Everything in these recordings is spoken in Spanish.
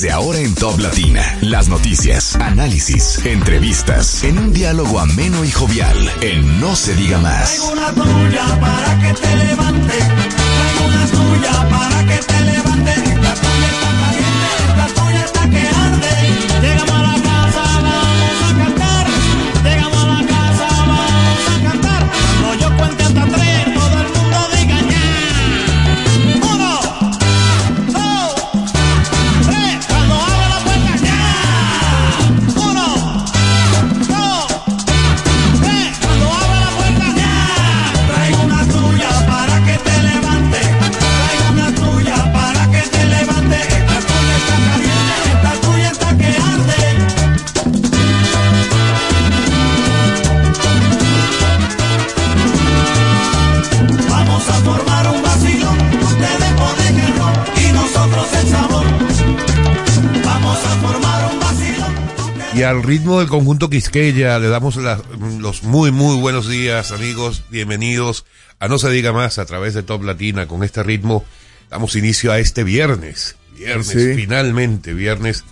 Desde ahora en Top Latina, las noticias, análisis, entrevistas, en un diálogo ameno y jovial, en No se diga más. Una tuya para que te. Y al ritmo del conjunto Quisqueya le damos la- los muy, muy buenos días, amigos. Bienvenidos a No Se Diga Más a través de Top Latina. Con este ritmo damos inicio a este viernes. Viernes, Sí. finalmente, viernes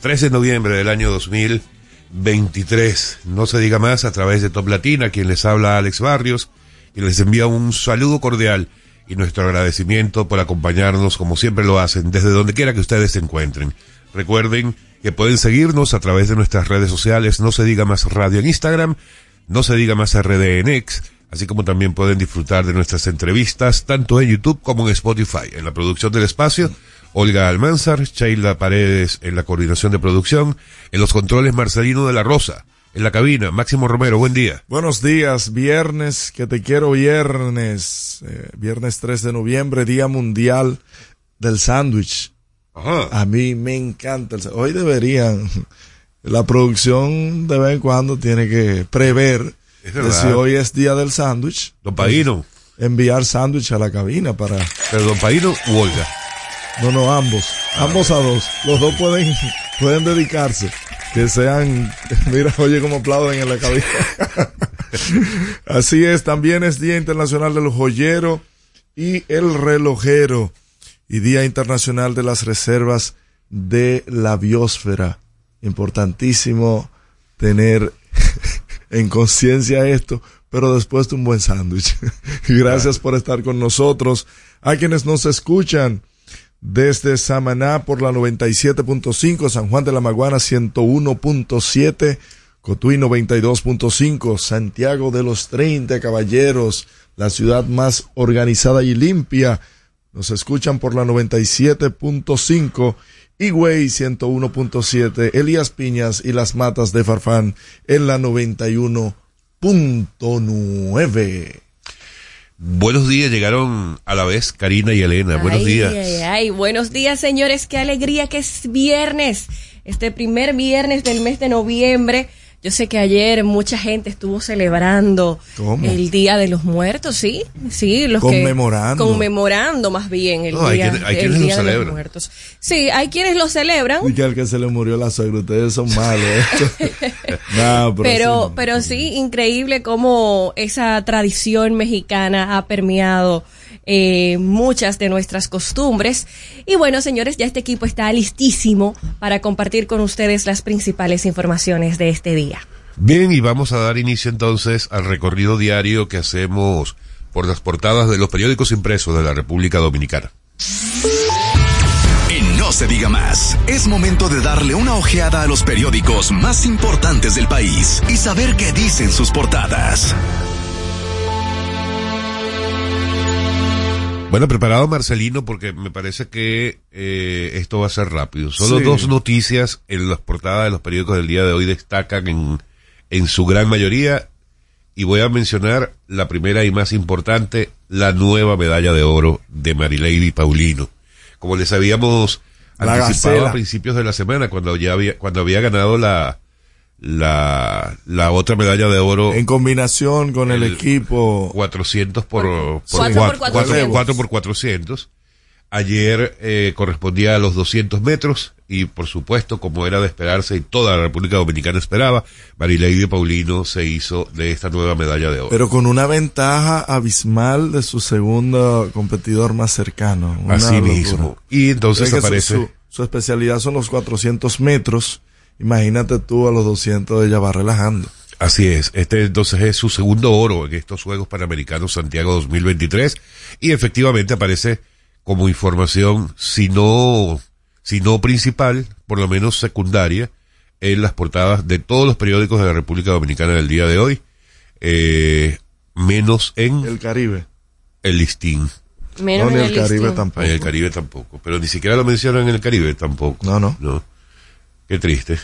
13 de noviembre del año 2023. No Se Diga Más a través de Top Latina. Quien les habla, Alex Barrios. Y les envía un saludo cordial y nuestro agradecimiento por acompañarnos como siempre lo hacen desde donde quiera que ustedes se encuentren. Recuerden que pueden seguirnos a través de nuestras redes sociales, no se diga más radio en Instagram, no se diga más RD en X, así como también pueden disfrutar de nuestras entrevistas tanto en YouTube como en Spotify. En la producción del espacio, Olga Almanzar, Sheila Paredes en la coordinación de producción, en los controles Marcelino de la Rosa, en la cabina, Máximo Romero, buen día. Buenos días, viernes, que te quiero viernes, eh, viernes 3 de noviembre, Día Mundial del Sándwich. Ajá. A mí me encanta el sa- Hoy deberían, la producción de vez en cuando tiene que prever que si hoy es Día del Sándwich, Don Paino, enviar sándwich a la cabina para... pero Don Paino u Olga. No, no, ambos. Ambos a dos. Los dos pueden, pueden dedicarse. Que sean, mira, oye cómo aplauden en la cabina. Así es, también es Día Internacional del Joyero y el Relojero y Día Internacional de las Reservas de la Biosfera. Importantísimo tener en conciencia esto, pero después de un buen sándwich. Gracias por estar con nosotros. A quienes nos escuchan desde Samaná por la 97.5, San Juan de la Maguana 101.7, Cotuí 92.5, Santiago de los 30 Caballeros, la ciudad más organizada y limpia. Nos escuchan por la 97.5, Higüey 101.7, Elías Piñas y las Matas de Farfán en la 91.9. Buenos días, llegaron a la vez Karina y Elena. Buenos Ay, días. Ay, ay, buenos días, señores. Qué alegría que es viernes. Este primer viernes del mes de noviembre. Yo sé que ayer mucha gente estuvo celebrando ¿Cómo? el Día de los Muertos, ¿sí? Sí, los que- Conmemorando. conmemorando más bien el No, hay Día, quien- hay el quienes lo día de los. Muertos. Sí, hay quienes lo celebran, Y que al que se le murió la suegra, ustedes son malos. ¿eh? Pero, pero, sí. pero sí, increíble cómo esa tradición mexicana ha permeado eh, muchas de nuestras costumbres. Y bueno, señores, ya este equipo está listísimo para compartir con ustedes las principales informaciones de este día. Bien, y vamos a dar inicio entonces al recorrido diario que hacemos por las portadas de los periódicos impresos de la República Dominicana. En No se diga más, es momento de darle una ojeada a los periódicos más importantes del país y saber qué dicen sus portadas. Bueno, preparado Marcelino porque me parece que eh, esto va a ser rápido. Solo Sí. dos noticias en las portadas de los periódicos del día de hoy destacan en, en su gran mayoría y voy a mencionar la primera y más importante, la nueva medalla de oro de Marilady Paulino. Como les habíamos La anticipado gacela. a principios de la semana, cuando ya había, cuando había ganado la, la, la otra medalla de oro En combinación con el, El- equipo. 400 por, por, Cuatro por cua- 400. cuatro por 400. Ayer eh, correspondía a los 200 metros y por supuesto, como era de esperarse y toda la República Dominicana esperaba, Marilady Paulino se hizo de esta nueva medalla de oro. Pero con una ventaja abismal de su segundo competidor más cercano. Una Así locura. mismo. Y entonces Es que su- aparece... Su, su especialidad son los 400 metros. Imagínate tú a los 200 ella va relajando. Así es, este entonces es su segundo oro en estos Juegos Panamericanos Santiago 2023 y efectivamente aparece como información, si no, si no principal, por lo menos secundaria, en las portadas de todos los periódicos de la República Dominicana del día de hoy, eh, menos en El Caribe. el listín. Menos no, en el Caribe listín. tampoco. En el Caribe tampoco, pero ni siquiera lo mencionan en el Caribe tampoco. No, no. No. Qué triste.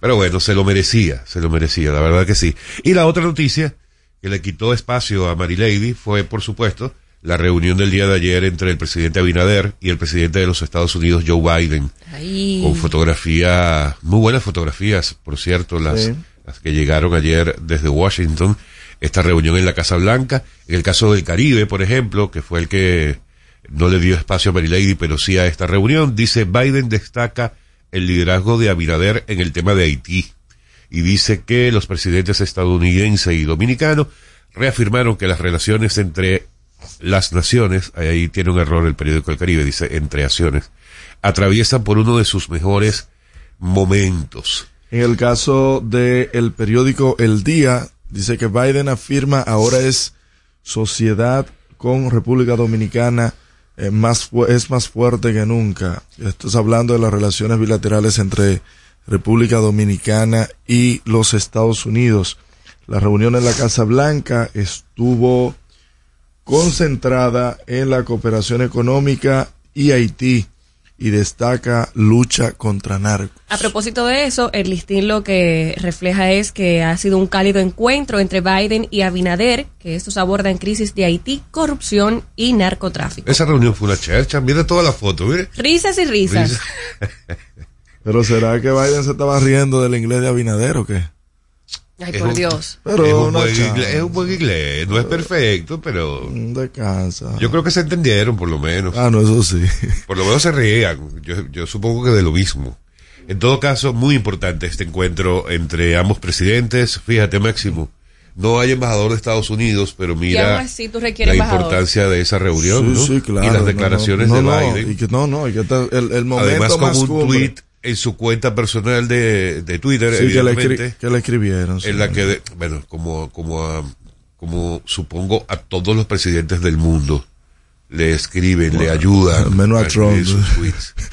Pero bueno, se lo merecía, se lo merecía, la verdad que sí. Y la otra noticia que le quitó espacio a Marilady fue, por supuesto, la reunión del día de ayer entre el presidente Abinader y el presidente de los Estados Unidos, Joe Biden, Ahí. con fotografía, muy buenas fotografías, por cierto, las, Sí. las que llegaron ayer desde Washington, esta reunión en la Casa Blanca. En el caso del Caribe, por ejemplo, que fue el que no le dio espacio a Marilady, pero sí a esta reunión, dice Biden destaca el liderazgo de Abinader en el tema de Haití y dice que los presidentes estadounidense y dominicano reafirmaron que las relaciones entre las naciones, ahí tiene un error el periódico El Caribe, dice entre acciones, atraviesan por uno de sus mejores momentos. En el caso del el periódico El Día, dice que Biden afirma ahora es sociedad con República Dominicana más es más fuerte que nunca. Esto es hablando de las relaciones bilaterales entre República Dominicana y los Estados Unidos. La reunión en la Casa Blanca estuvo concentrada en la cooperación económica y Haití y destaca lucha contra narcos. A propósito de eso, el listín lo que refleja es que ha sido un cálido encuentro entre Biden y Abinader, que estos abordan crisis de Haití, corrupción y narcotráfico. Esa reunión fue una chercha, mira toda la foto, mire. Risas y risas. Pero será que Biden se estaba riendo del inglés de Abinader o qué? Ay, Es por un- Dios. Pero es, un inglés, es un buen inglés, no es perfecto, pero Mm, Descansa. yo creo que se entendieron por lo menos. Ah, no, eso sí. Por lo menos se reían. Yo, yo supongo que de lo mismo. En todo caso, muy importante este encuentro entre ambos presidentes. Fíjate, Máximo, no hay embajador de Estados Unidos, pero mira así tú la embajador. importancia de esa reunión sí, ¿no? sí, claro. y las declaraciones no, no, de no, Biden. Y que, no, no, y que está el, el momento Además, con más un cumbre. tweet en su cuenta personal de, de Twitter, Sí, que le escribieron. en la que, de- bueno, como, como, a- como supongo a todos los presidentes del mundo le escriben, le ayudan menos a Trump. sus tweets.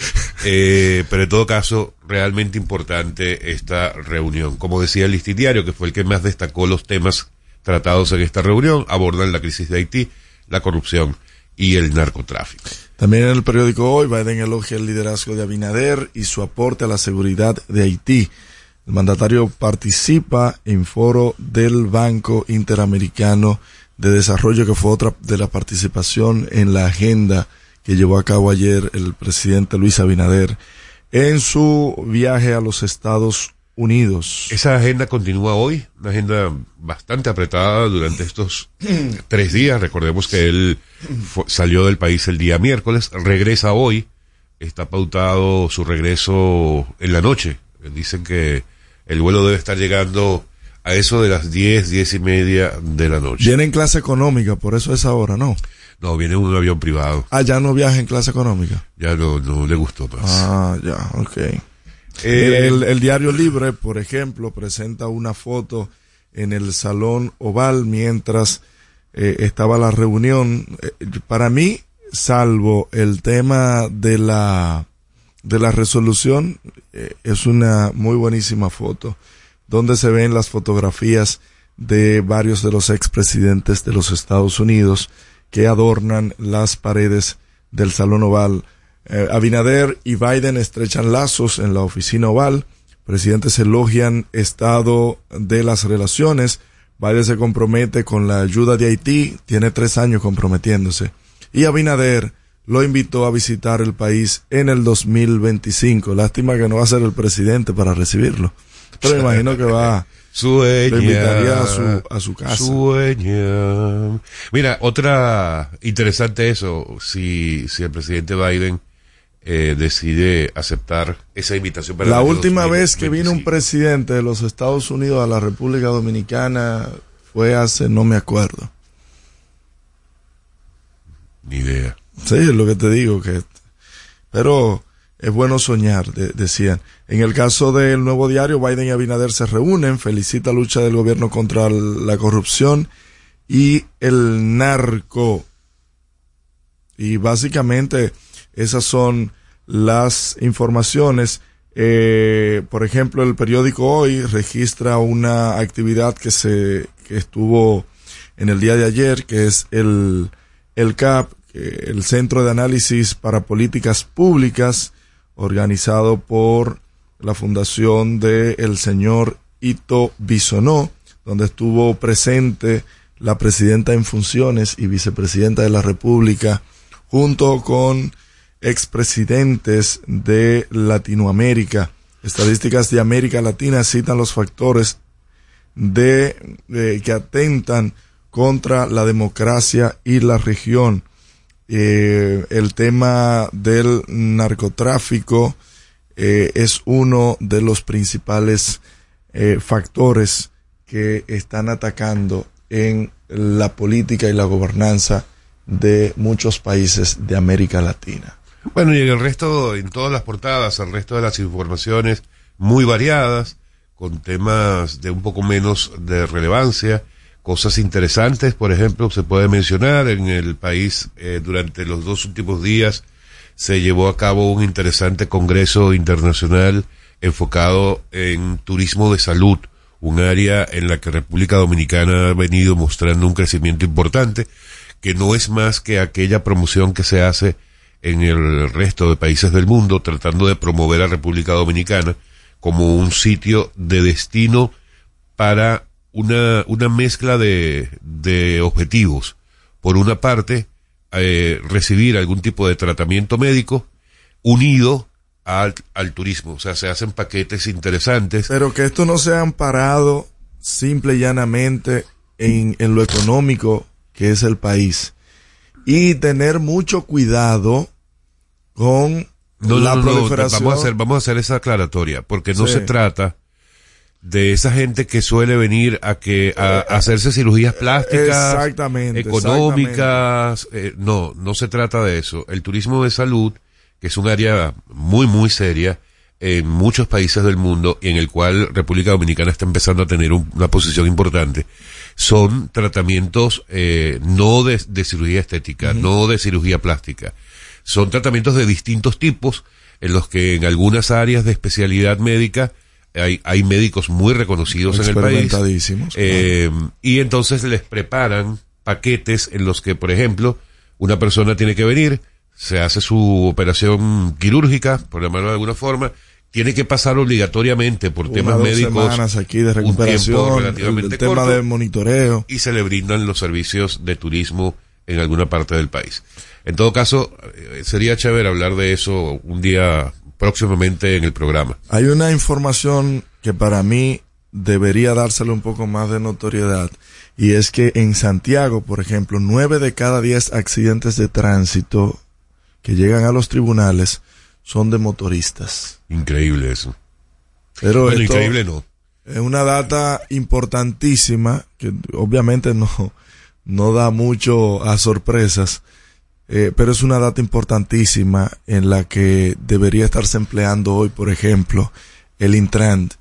Eh, pero en todo caso, realmente importante esta reunión. Como decía el diario, que fue el que más destacó los temas tratados en esta reunión, abordan la crisis de Haití, la corrupción y el narcotráfico. También en el periódico Hoy, Biden elogia el liderazgo de Abinader y su aporte a la seguridad de Haití. El mandatario participa en foro del Banco Interamericano de Desarrollo, que fue otra de la participación en la agenda que llevó a cabo ayer el presidente Luis Abinader en su viaje a los Estados Unidos. Esa agenda continúa hoy, una agenda bastante apretada durante estos tres días. Recordemos que él salió del país el día miércoles, regresa hoy, está pautado su regreso en la noche. Dicen que el vuelo debe estar llegando a eso de las 10, 10 y media de la noche. Viene en clase económica, por eso es ahora, ¿no? No, viene un avión privado. Ah, ya no viaja en clase económica. Ya no, no le gustó más. Ah, ya, ok. El, el diario Libre, por ejemplo, presenta una foto en el salón oval mientras eh, estaba la reunión. Eh, para mí, salvo el tema de la de la resolución, eh, es una muy buenísima foto donde se ven las fotografías de varios de los expresidentes de los Estados Unidos que adornan las paredes del Salón Oval. Eh, Abinader y Biden estrechan lazos en la oficina oval. Presidentes elogian estado de las relaciones. Biden se compromete con la ayuda de Haití, tiene tres años comprometiéndose. Y Abinader lo invitó a visitar el país en el 2025. Lástima que no va a ser el presidente para recibirlo. Pero me imagino que va, Sueña. lo invitaría a su, a su casa. Sueña. Mira, otra interesante eso, si, si el presidente Biden eh, decide aceptar esa invitación para La última vez que vino un 2025. presidente de los Estados Unidos a la República Dominicana fue hace, no me acuerdo. Ni idea. Sí, es lo que te digo, que pero es bueno soñar, de- decían. En el caso del nuevo diario, Biden y Abinader se reúnen, felicita la lucha del gobierno contra la corrupción y el narco. Y básicamente esas son las informaciones. Eh, por ejemplo, el periódico hoy registra una actividad que se que estuvo en el día de ayer, que es el, el CAP, el Centro de Análisis para Políticas Públicas, organizado por la fundación de el señor Ito Bisonó, donde estuvo presente la presidenta en funciones y vicepresidenta de la República, junto con expresidentes de Latinoamérica. Estadísticas de América Latina citan los factores que atentan contra la democracia y la región. Eh, el tema del narcotráfico eh, es uno de los principales eh, factores que están atacando en la política y la gobernanza de muchos países de América Latina. Bueno, y en el resto, en todas las portadas, el resto de las informaciones muy variadas, con temas de un poco menos de relevancia, cosas interesantes, por ejemplo, se puede mencionar en el país eh, durante los dos últimos días se llevó a cabo un interesante congreso internacional enfocado en turismo de salud, un área en la que República Dominicana ha venido mostrando un crecimiento importante, que no es más que aquella promoción que se hace en el resto de países del mundo, tratando de promover a República Dominicana como un sitio de destino para una, una mezcla de, de objetivos. Por una parte, eh, recibir algún tipo de tratamiento médico unido al, al turismo. O sea, se hacen paquetes interesantes. Pero que esto no se ha amparado simple y llanamente en, en lo económico que es el país. Y tener mucho cuidado con No, la no, no, no, proliferación. vamos a hacer, vamos a hacer esa aclaratoria, porque no Sí. se trata de esa gente que suele venir a que a, a hacerse cirugías plásticas, Exactamente, económicas, eh, no, no se trata de eso. El turismo de salud, que es un área muy muy seria en muchos países del mundo y en el cual República Dominicana está empezando a tener un- una posición importante, son tratamientos eh, no de, de cirugía estética, no de cirugía plástica, son tratamientos de distintos tipos en los que en algunas áreas de especialidad médica hay, hay médicos muy reconocidos en el país. Eh, y entonces les preparan paquetes en los que, por ejemplo, una persona tiene que venir, se hace su operación quirúrgica, por llamarlo de alguna forma, tiene que pasar obligatoriamente por Una, temas médicos semanas aquí de un tiempo recuperación, el, relativamente el tema corto, de monitoreo. y se le brindan los servicios de turismo en alguna parte del país. En todo caso, eh, sería chévere hablar de eso un día próximamente en el programa. Hay una información que para mí debería dársele un poco más de notoriedad y es que en Santiago, por ejemplo, nueve de cada diez accidentes de tránsito que llegan a los tribunales son de motoristas. Increíble eso. Pero Bueno, esto increíble no. es una data importantísima que obviamente no, no da mucho a sorpresas, eh, pero es una data importantísima en la que debería estarse empleando hoy, por ejemplo, el Intrand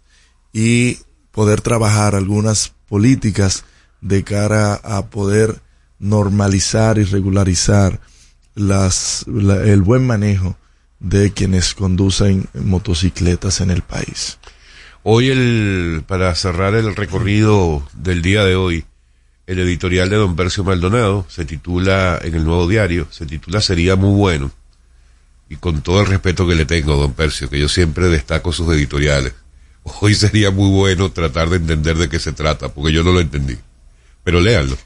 y poder trabajar algunas políticas de cara a poder normalizar y regularizar las, la- el buen manejo de quienes conducen motocicletas en el país. Hoy el, para cerrar el recorrido del día de hoy, el editorial de Don Percio Maldonado se titula, en el nuevo diario, se titula Sería muy bueno. Y con todo el respeto que le tengo, Don Percio, que yo siempre destaco sus editoriales. Hoy sería muy bueno tratar de entender de qué se trata, porque yo no lo entendí. Pero léanlo,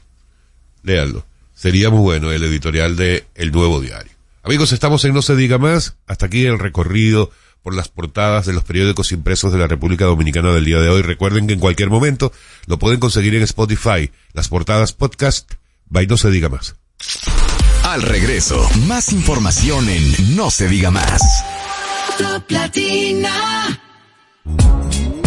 léanlo. Sería muy bueno el editorial de El Nuevo Diario. Amigos, estamos en No se diga más. Hasta aquí el recorrido por las portadas de los periódicos impresos de la República Dominicana del día de hoy. Recuerden que en cualquier momento lo pueden conseguir en Spotify, las portadas podcast, by No se diga más. Al regreso, más información en No se diga más. Top Latina.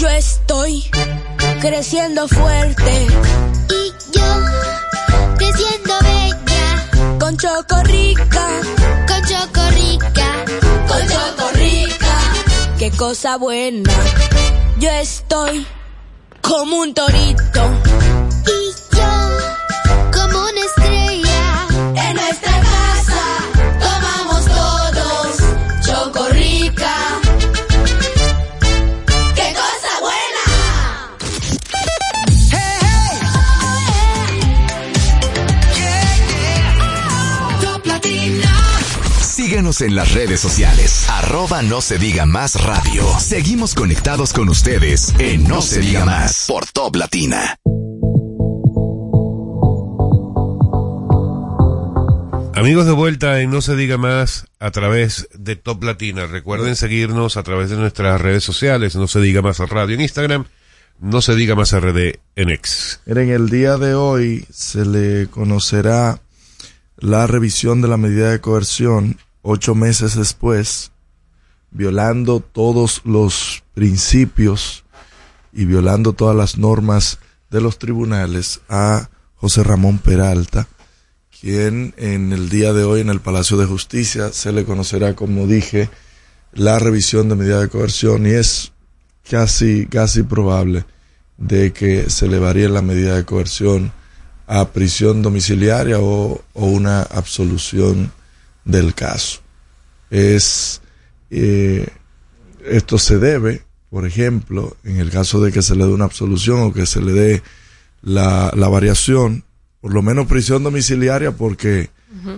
Yo estoy creciendo fuerte Y yo, creciendo bella, con Chocorrica, con chocorrica. con Chocorrica. Qué cosa buena. Yo estoy como un torito Y yo, como una estrella, Síguenos en las redes sociales, arroba no se diga más radio. Seguimos conectados con ustedes en No se diga más por Top Latina. Amigos de vuelta en No se diga más a través de Top Latina. Recuerden seguirnos a través de nuestras redes sociales, No se diga más radio en Instagram, No se diga más RD en X. Miren, el día de hoy se le conocerá la revisión de la medida de coerción ocho meses después, violando todos los principios y violando todas las normas de los tribunales a José Ramón Peralta, quien en el día de hoy en el Palacio de Justicia se le conocerá, como dije, la revisión de medida de coerción y es casi, casi probable de que se le varíe la medida de coerción a prisión domiciliaria o, o una absolución del caso. Es, eh, esto se debe, por ejemplo, en el caso de que se le dé una absolución o que se le dé la, la variación, por lo menos prisión domiciliaria, porque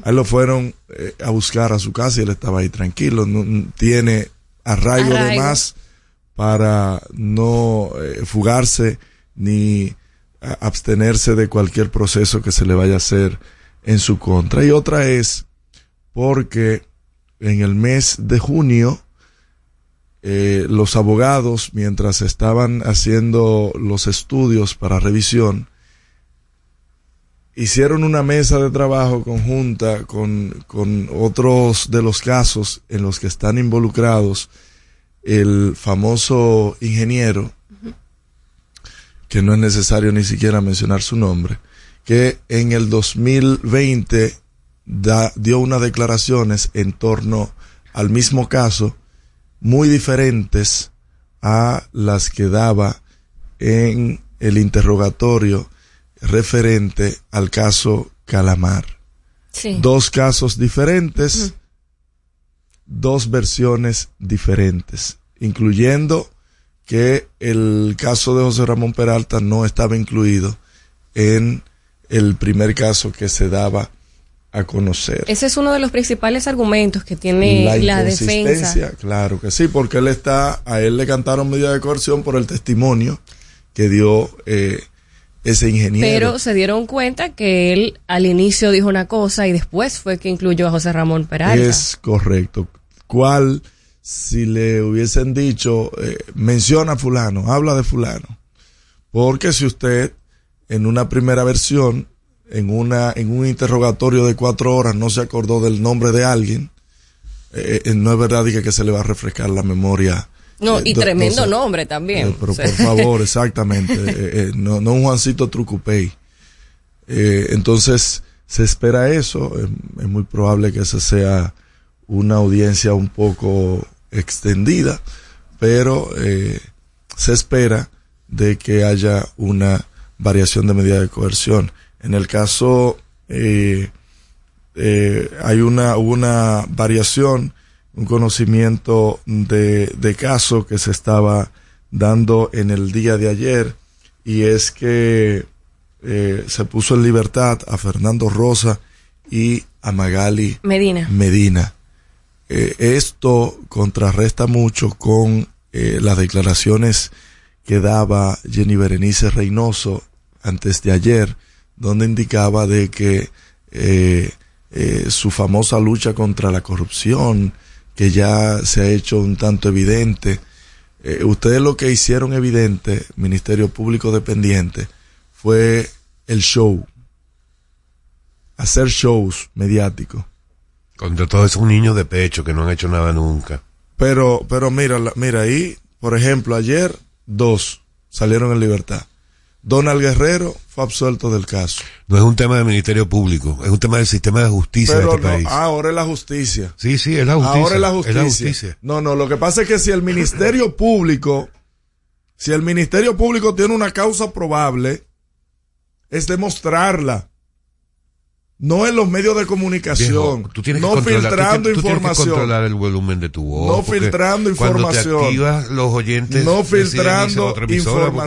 a él lo fueron eh, a buscar a su casa y él estaba ahí tranquilo, no, tiene arraigo, de más para no eh, fugarse ni abstenerse de cualquier proceso que se le vaya a hacer en su contra. Y otra es porque en el mes de junio eh, los abogados, mientras estaban haciendo los estudios para revisión, hicieron una mesa de trabajo conjunta con, con otros de los casos en los que están involucrados el famoso ingeniero, que no es necesario ni siquiera mencionar su nombre, que en el 2020 da- dio unas declaraciones en torno al mismo caso, muy diferentes a las que daba en el interrogatorio referente al caso Calamar. Sí. Dos casos diferentes, dos versiones diferentes, incluyendo que el caso de José Ramón Peralta no estaba incluido en el primer caso que se daba a conocer. Ese es uno de los principales argumentos que tiene la, defensa. inconsistencia, claro que sí, porque él está, a él le cantaron medida de coerción por el testimonio que dio eh, ese ingeniero. Pero se dieron cuenta que él al inicio dijo una cosa y después fue que incluyó a José Ramón Peralta. Es correcto. ¿Cuál, si le hubiesen dicho, eh, menciona a fulano, habla de fulano? Porque si usted en una primera versión en, una, en un interrogatorio de cuatro horas no se acordó del nombre de alguien, eh, eh, no es verdad que se le va a refrescar la memoria. No, eh, y do- tremendo nombre también. pero O sea, por favor, exactamente. no, no un Juancito Trucupey. Entonces, se espera eso. es muy probable que esa sea una audiencia un poco extendida, pero eh, se espera de que haya una variación de medida de coerción. En el caso, eh, eh, hay una, una variación, un conocimiento de, de caso que se estaba dando en el día de ayer y es que eh, se puso en libertad a Fernando Rosa y a Magali Medina. Medina. Eh, esto contrarresta mucho con eh, las declaraciones que daba Jenny Berenice Reynoso antes de ayer, donde indicaba de que eh, eh, su famosa lucha contra la corrupción, que ya se ha hecho un tanto evidente, eh, ustedes lo que hicieron evidente, Ministerio Público Dependiente, fue el show, hacer shows mediáticos. Contra todos esos niños de pecho que no han hecho nada nunca. Pero, pero mira, mira ahí, por ejemplo, ayer dos salieron en libertad. Donald Guerrero fue absuelto del caso. No es un tema del Ministerio Público, es un tema del sistema de justicia Pero de este no, país. ahora es la justicia. Sí, sí, es la justicia. Ahora es la Es justicia. la justicia. No, no, lo que pasa es que si el Ministerio Público, si el Ministerio Público tiene una causa probable, es demostrarla. No en los medios de comunicación. Viejo, tú tienes que no controlar- tú filtrando tienes- tú tienes que información. controlar el volumen de tu voz. No filtrando Cuando información. te activas, los oyentes no filtrando emisora porque-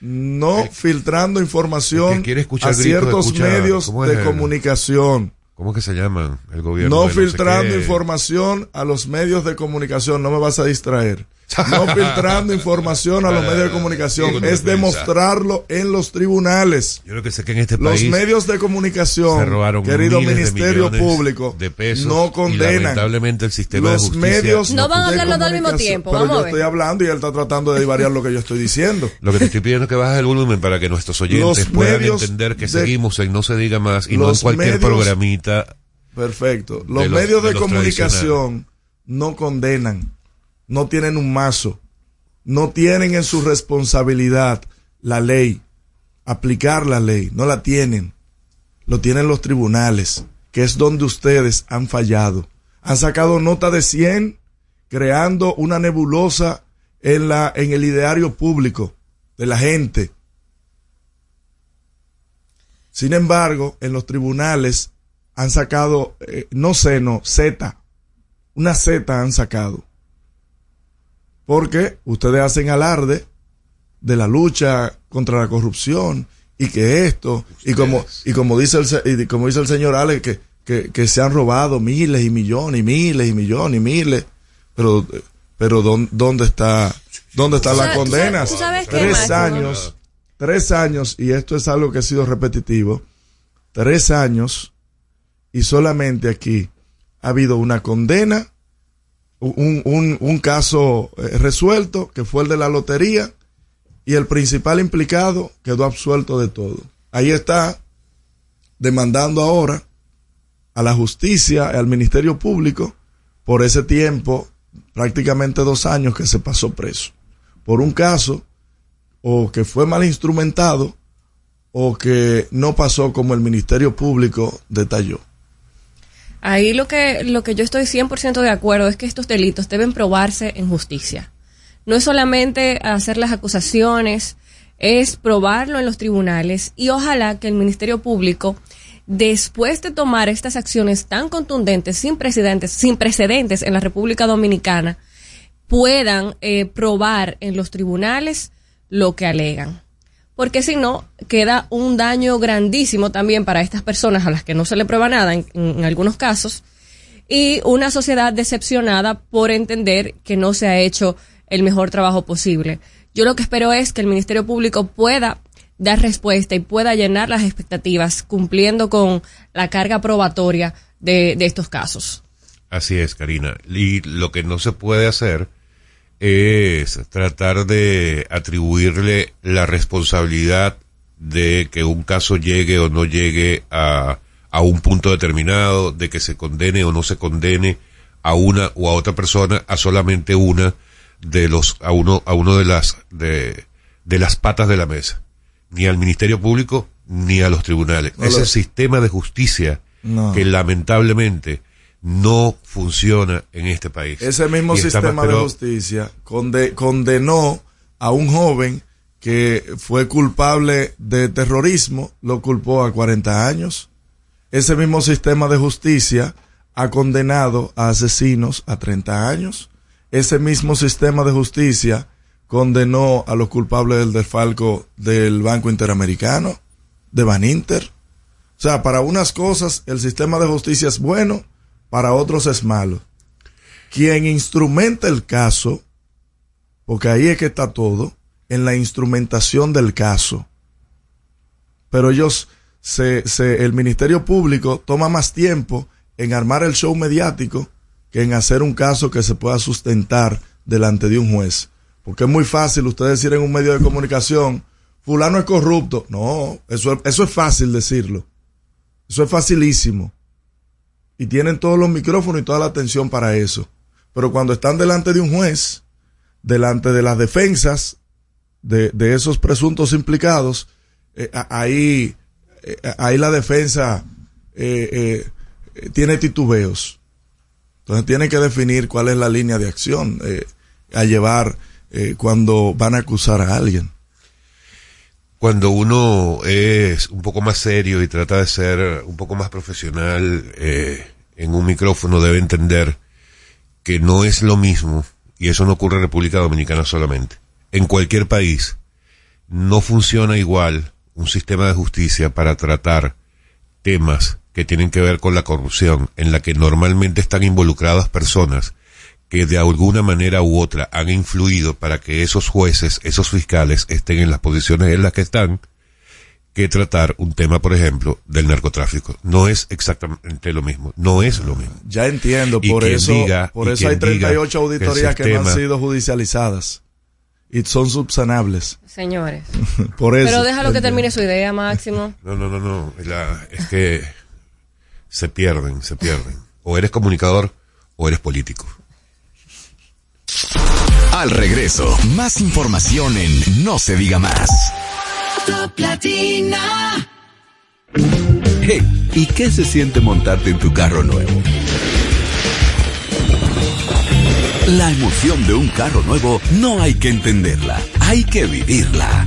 No filtrando información quiere a ciertos escucha- medios ¿cómo es de el- comunicación. ¿Cómo que se llaman? El gobierno. No sé filtrando información a los medios de comunicación. No me vas a distraer. No filtrando información a los medios de comunicación. Es demostrarlo en los tribunales. Yo creo que sé que en este Los país medios de se comunicación, robaron querido de Ministerio Público, de pesos no condenan. lamentablemente el sistema los de justicia medios No van a de hablar los dos al mismo tiempo, Pero vamos yo a ver. estoy hablando y él está tratando de variar lo que yo estoy diciendo. Lo que te estoy pidiendo es que bajes el volumen para que nuestros oyentes Los puedan entender que de- seguimos en No se diga más y no en Los cualquier medios- programita. Perfecto. Los, De los- medios de, de los comunicación no condenan, no tienen un mazo, no tienen en su responsabilidad la ley, aplicar la ley, no la tienen. Lo tienen los tribunales, que es donde ustedes han fallado. Han sacado nota de 100 creando una nebulosa en la en el ideario público de la gente. Sin embargo, en los tribunales han sacado, eh, no Z. Una Z han sacado. Porque ustedes hacen alarde de la lucha contra la corrupción y que esto, y como, y como dice el, se- y como dice el señor Alex, que, que, que se han robado miles y millones y miles y millones y miles. Pero, pero ¿dónde, dónde está, dónde tú sabes- tú sabes qué, Tres años, tres años, y esto es algo que ha sido repetitivo, tres años y solamente aquí ha habido una condena, un, un, un caso eh, resuelto, que fue el de la lotería, y el principal implicado quedó absuelto de todo. Ahí está demandando ahora a la justicia, al Ministerio Público, por ese tiempo, prácticamente dos años que se pasó preso, por un caso o que fue mal instrumentado o que no pasó como el Ministerio Público detalló. Ahí lo que, lo que yo estoy 100% de acuerdo es que estos delitos deben probarse en justicia. No es solamente hacer las acusaciones, es probarlo en los tribunales y ojalá que el Ministerio Público, después de tomar estas acciones tan contundentes, sin precedentes, sin precedentes en la República Dominicana, puedan eh, probar en los tribunales lo que alegan. Porque si no, queda un daño grandísimo también para estas personas a las que no se le prueba nada en, algunos casos y una sociedad decepcionada por entender que no se ha hecho el mejor trabajo posible. Yo lo que espero es que el Ministerio Público pueda dar respuesta y pueda llenar las expectativas cumpliendo con la carga probatoria de, de estos casos. Así es, Karina. Y lo que no se puede hacer es tratar de atribuirle la responsabilidad de que un caso llegue o no llegue a, a un punto determinado, de que se condene o no se condene a una o a otra persona, a solamente una de los, a uno, a uno de las, de, de las patas de la mesa. Ni al Ministerio Público, ni a los tribunales. No Ese lo- sistema de justicia No. que lamentablemente no funciona en este país. Ese mismo sistema más- de justicia conde- condenó a un joven que fue culpable de terrorismo, lo culpó a 40 años. Ese mismo sistema de justicia ha condenado a asesinos a 30 años. Ese mismo sistema de justicia condenó a los culpables del desfalco del Banco Interamericano, de Baninter. O sea, para unas cosas el sistema de justicia es bueno, para otros es malo. Quien instrumenta el caso, porque ahí es que está todo, en la instrumentación del caso. Pero ellos, el Ministerio Público toma más tiempo en armar el show mediático que en hacer un caso que se pueda sustentar delante de un juez. Porque es muy fácil ustedes decir en un medio de comunicación, fulano es corrupto. No, eso, es- eso es fácil decirlo. Eso es facilísimo. Y tienen todos los micrófonos y toda la atención para eso. Pero cuando están delante de un juez, delante de las defensas de, de esos presuntos implicados, eh, ahí, eh, ahí la defensa eh, eh, tiene titubeos. Entonces tienen que definir cuál es la línea de acción a llevar cuando van a acusar a alguien. Cuando uno es un poco más serio y trata de ser un poco más profesional eh, en un micrófono debe entender que no es lo mismo, y eso no ocurre en República Dominicana solamente, en cualquier país no funciona igual un sistema de justicia para tratar temas que tienen que ver con la corrupción, en la que normalmente están involucradas personas que de alguna manera u otra han influido para que esos jueces, esos fiscales estén en las posiciones en las que están, que tratar un tema, por ejemplo, del narcotráfico. No es exactamente lo mismo, no es lo mismo. Ya entiendo, Y por quien eso, diga- por y eso hay quien diga 38 que el auditorías que, no han sido judicializadas y son subsanables. Señores. Por eso. Pero déjalo que termine su idea, Máximo. No, no, no, no. La- es que se pierden, se pierden. O eres comunicador o eres político. Al regreso, más información en No se diga más. Top Latina. Hey, ¿y qué se siente montarte en tu carro nuevo? La emoción de un carro nuevo no hay que entenderla, hay que vivirla.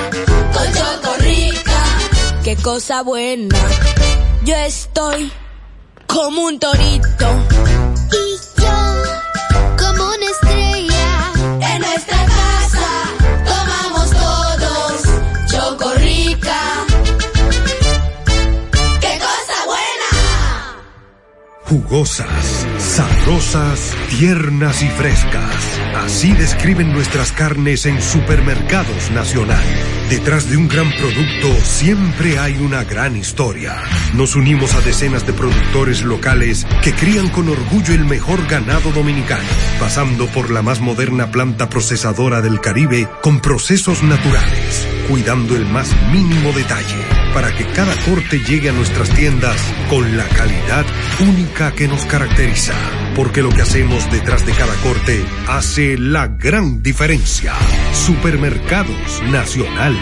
Qué cosa buena. Yo estoy como un torito Y yo, como una estrella, en nuestra casa. Tomamos todos Chocorrica. Qué cosa buena. Jugosas, sabrosas, tiernas y frescas. Así describen nuestras carnes en Supermercados Nacional. Detrás de un gran producto siempre hay una gran historia. Nos unimos a decenas de productores locales que crían con orgullo el mejor ganado dominicano, pasando por la más moderna planta procesadora del Caribe con procesos naturales, cuidando el más mínimo detalle para que cada corte llegue a nuestras tiendas con la calidad única que nos caracteriza. Porque lo que hacemos detrás de cada corte hace la gran diferencia. Supermercados Nacional.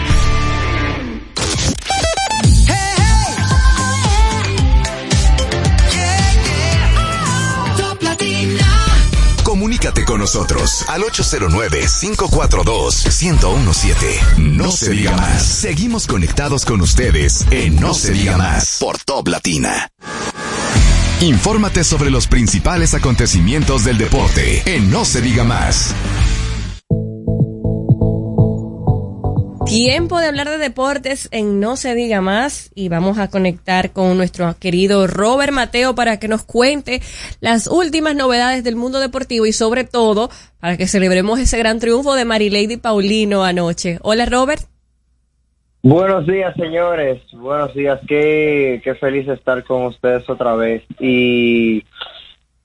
Comunícate con nosotros al 809-542-1017. No se diga más. Seguimos conectados con ustedes en No se diga más por Top Latina. Infórmate sobre los principales acontecimientos del deporte en No se diga más. Tiempo de hablar de deportes en No se diga más y vamos a conectar con nuestro querido Robert Mateo para que nos cuente las últimas novedades del mundo deportivo y sobre todo para que celebremos ese gran triunfo de Marilady Paulino anoche. Hola Robert. Buenos días, señores. Buenos días. Qué, qué feliz estar con ustedes otra vez. Y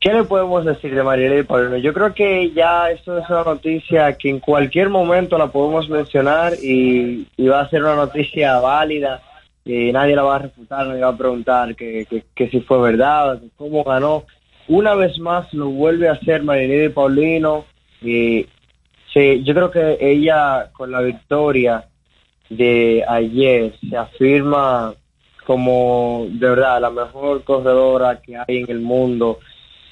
¿qué le podemos decir de Marilady Paulino? Yo creo que ya esto es una noticia que en cualquier momento la podemos mencionar y, y va a ser una noticia válida. Y nadie la va a refutar, nadie va a preguntar que, que, que si fue verdad, cómo ganó. Una vez más lo vuelve a hacer Marilady Paulino. Y sí, yo creo que ella con la victoria de ayer se afirma como de verdad la mejor corredora que hay en el mundo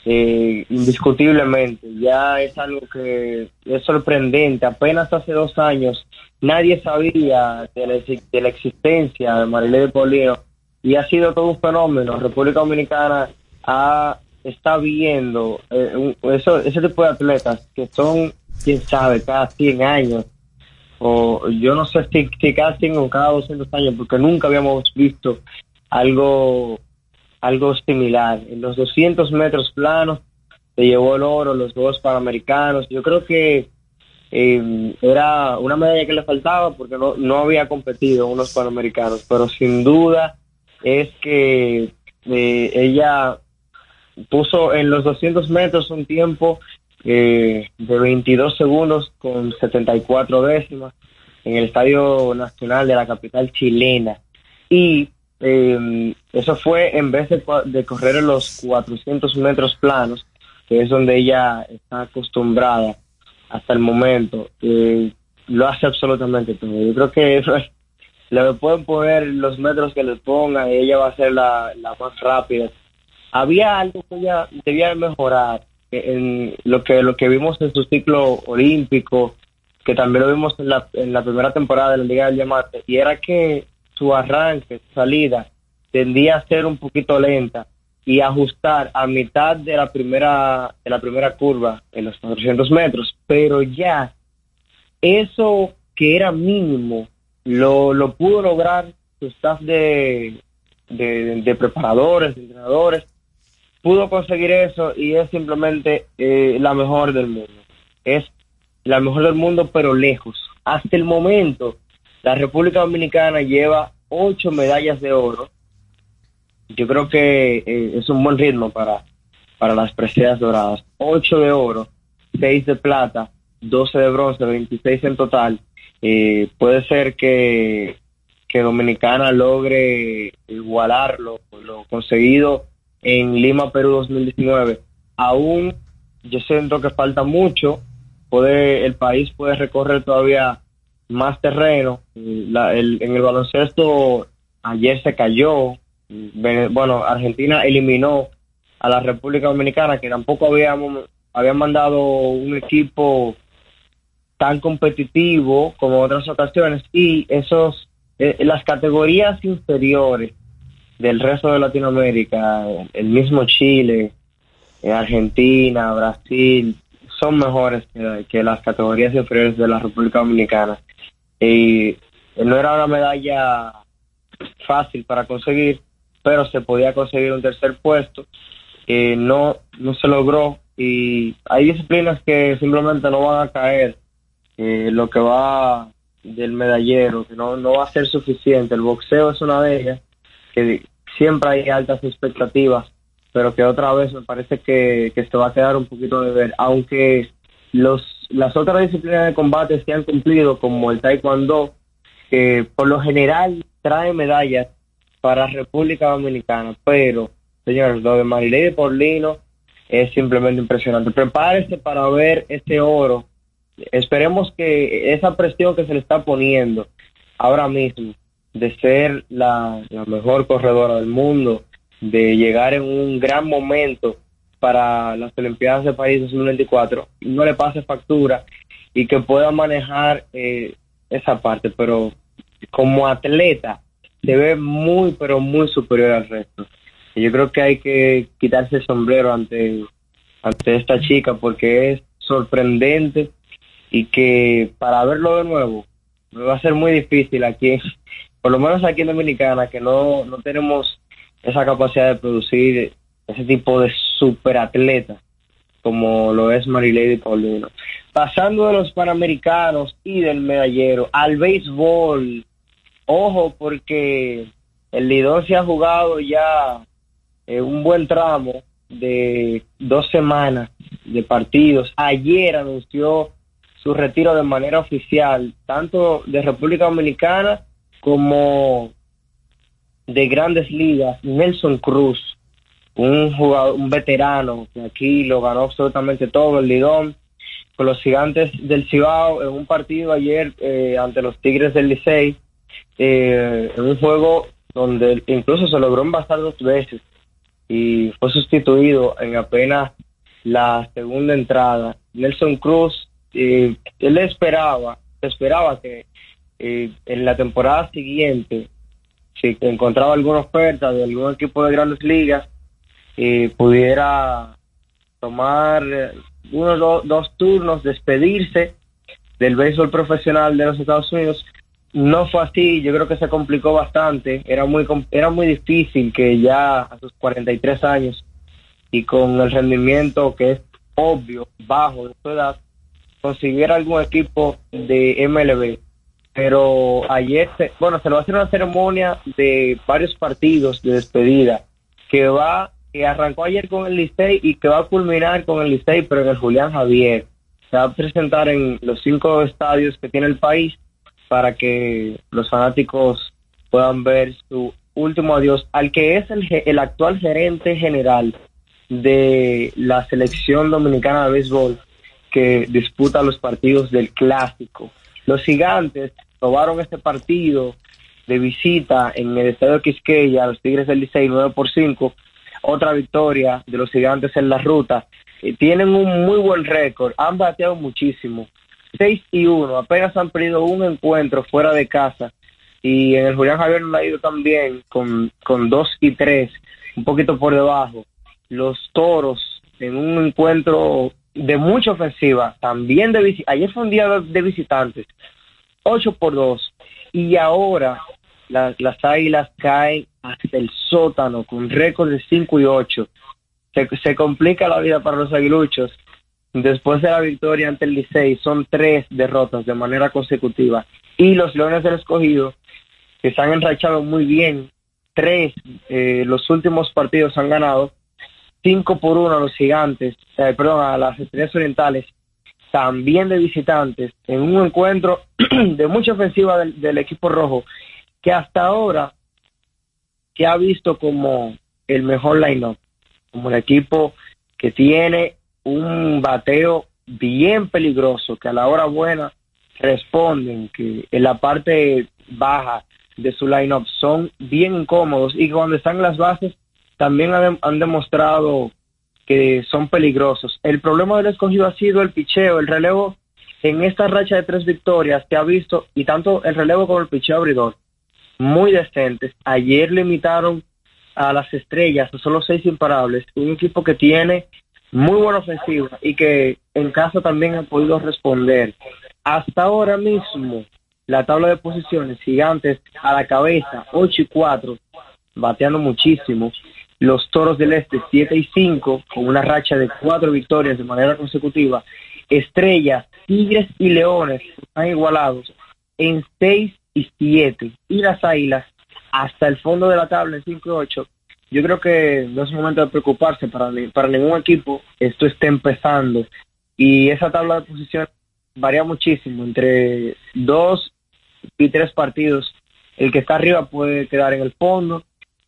eh, indiscutiblemente. Ya es algo que es sorprendente. Apenas hace dos años nadie sabía de la, de la existencia de Marilyn Paulino y ha sido todo un fenómeno. República Dominicana ha, está viendo eh, un- eso, ese tipo de atletas que son quién sabe cada 100 años o yo no sé si, si cada 100 o cada 200 años, porque nunca habíamos visto algo, algo similar. En los 200 metros planos se llevó el oro, los dos panamericanos. Yo creo que eh, era una medalla que le faltaba porque no, no había competido unos panamericanos, pero sin duda es que eh, ella puso en los 200 metros un tiempo eh, de 22 segundos con 74 décimas en el Estadio Nacional de la capital chilena. Y eh, eso fue en vez de, de correr los 400 metros planos, que es donde ella está acostumbrada hasta el momento. eh, lo hace absolutamente todo. Yo creo que eso es, le pueden poner los metros que les pongan ella va a ser la, la más rápida. Había algo que ella debía mejorar en lo que lo que vimos en su ciclo olímpico, que también lo vimos en la, en la primera temporada de la Liga del Diamante, y era que su arranque, su salida, tendía a ser un poquito lenta y ajustar a mitad de la primera de la primera curva en los 400 metros, pero ya eso que era mínimo lo, lo pudo lograr su staff de, de, de preparadores, de entrenadores, pudo conseguir eso y es simplemente eh, la mejor del mundo. Es la mejor del mundo, pero lejos. Hasta el momento, la República Dominicana lleva ocho medallas de oro. Yo creo que eh, es un buen ritmo para, para las preseas doradas. Ocho de oro, seis de plata, 12 de bronce, 26 en total. Eh, puede ser que, que Dominicana logre igualar lo, lo conseguido en Lima, Perú 2019. Aún yo siento que falta mucho. Puede, el país puede recorrer todavía más terreno. La- el- en el baloncesto ayer se cayó. Bueno, Argentina eliminó a la República Dominicana, que tampoco habíamos habían mandado un equipo tan competitivo como otras ocasiones y esos eh, las categorías inferiores del resto de Latinoamérica, el mismo Chile, eh, Argentina, Brasil, son mejores que, que las categorías inferiores de la República Dominicana. Y eh, no era una medalla fácil para conseguir, pero se podía conseguir un tercer puesto. Eh, no, no se logró y hay disciplinas que simplemente no van a caer. Lo que va del medallero, que no, no va a ser suficiente. El boxeo es una de ellas, que siempre hay altas expectativas, pero que otra vez me parece que, que se va a quedar un poquito de ver, aunque los las otras disciplinas de combate se han cumplido, como el taekwondo, que por lo general trae medallas para República Dominicana, pero, señores, lo de Marilady Porlino es simplemente impresionante. Prepárese para ver este oro. Esperemos que esa presión que se le está poniendo ahora mismo de ser la, la mejor corredora del mundo, de llegar en un gran momento para las Olimpiadas de París 2024 no le pase factura y que pueda manejar eh, esa parte, pero como atleta se ve muy, pero muy superior al resto. Y yo creo que hay que quitarse el sombrero ante, ante esta chica porque es sorprendente y que para verlo de nuevo me va a ser muy difícil aquí, por lo menos aquí en Dominicana, que no, no tenemos esa capacidad de producir ese tipo de superatletas como lo es Marilady Paulino. Pasando de los Panamericanos y del medallero al béisbol, ojo porque el Lidón se ha jugado ya eh, un buen tramo de dos semanas de partidos. Ayer anunció su retiro de manera oficial, tanto de República Dominicana como de grandes ligas, Nelson Cruz, un jugador, un veterano que aquí lo ganó absolutamente todo el Lidón con los gigantes del Cibao en un partido ayer eh, ante los Tigres del Licey, eh, en un juego donde incluso se logró envasar dos veces y fue sustituido en apenas la segunda entrada. Nelson Cruz, eh, él esperaba, esperaba que eh, en la temporada siguiente, si encontraba alguna oferta de algún equipo de grandes ligas, eh, pudiera tomar eh, uno o dos turnos, despedirse del béisbol profesional de los Estados Unidos. No fue así, yo creo que se complicó bastante, era muy, era muy difícil que ya a sus 43 años y con el rendimiento que es obvio, bajo de su edad, consiguiera algún equipo de MLB. Pero ayer, se- bueno, se le va a hacer una ceremonia de varios partidos de despedida que va, que arrancó ayer con el Licey y que va a culminar con el Licey, pero en el Julián Javier. Se va a presentar en los cinco estadios que tiene el país para que los fanáticos puedan ver su último adiós al que es el, el actual gerente general de la selección dominicana de béisbol que disputa los partidos del clásico. Los gigantes tomaron este partido de visita en el estadio Quisqueya a los Tigres del Licey 9 por 5. Otra victoria de los gigantes en la ruta. Eh, tienen un muy buen récord, han bateado muchísimo. 6 y 1, apenas han perdido un encuentro fuera de casa. Y en el Julián Javier no ha ido también con, con 2 y 3, un poquito por debajo. Los toros en un encuentro de mucha ofensiva, también de visi- ayer fue un día de, de visitantes, 8 por 2, y ahora la- las águilas caen hasta el sótano con récord de 5 y 8. Se, se complica la vida para los aguiluchos. Después de la victoria ante el Licey, son tres derrotas de manera consecutiva. Y los Leones del Escogido, que se han enrachado muy bien, tres, eh, los últimos partidos han ganado, 5 por 1 a los gigantes, eh, perdón, a las estrellas orientales, también de visitantes, en un encuentro de mucha ofensiva del, equipo rojo, que hasta ahora se ha visto como el mejor line-up, como el equipo que tiene un bateo bien peligroso, que a la hora buena responden, que en la parte baja de su line-up son bien incómodos y cuando están las bases también han, han demostrado que son peligrosos. El problema del escogido ha sido el picheo, el relevo en esta racha de tres victorias que ha visto, y tanto el relevo como el picheo abridor, muy decentes. Ayer limitaron a las estrellas, a solo seis imparables, un equipo que tiene muy buena ofensiva y que en casa también ha podido responder. Hasta ahora mismo, la tabla de posiciones, gigantes a la cabeza, 8 y 4, bateando muchísimo. Los toros del este, 7 y 5, con una racha de cuatro victorias de manera consecutiva. Estrellas, Tigres y Leones están igualados en 6 y 7. Y las águilas hasta el fondo de la tabla en 5 y 8. Yo creo que no es momento de preocuparse para, para ningún equipo. Esto está empezando. Y esa tabla de posiciones varía muchísimo. Entre dos y tres partidos, el que está arriba puede quedar en el fondo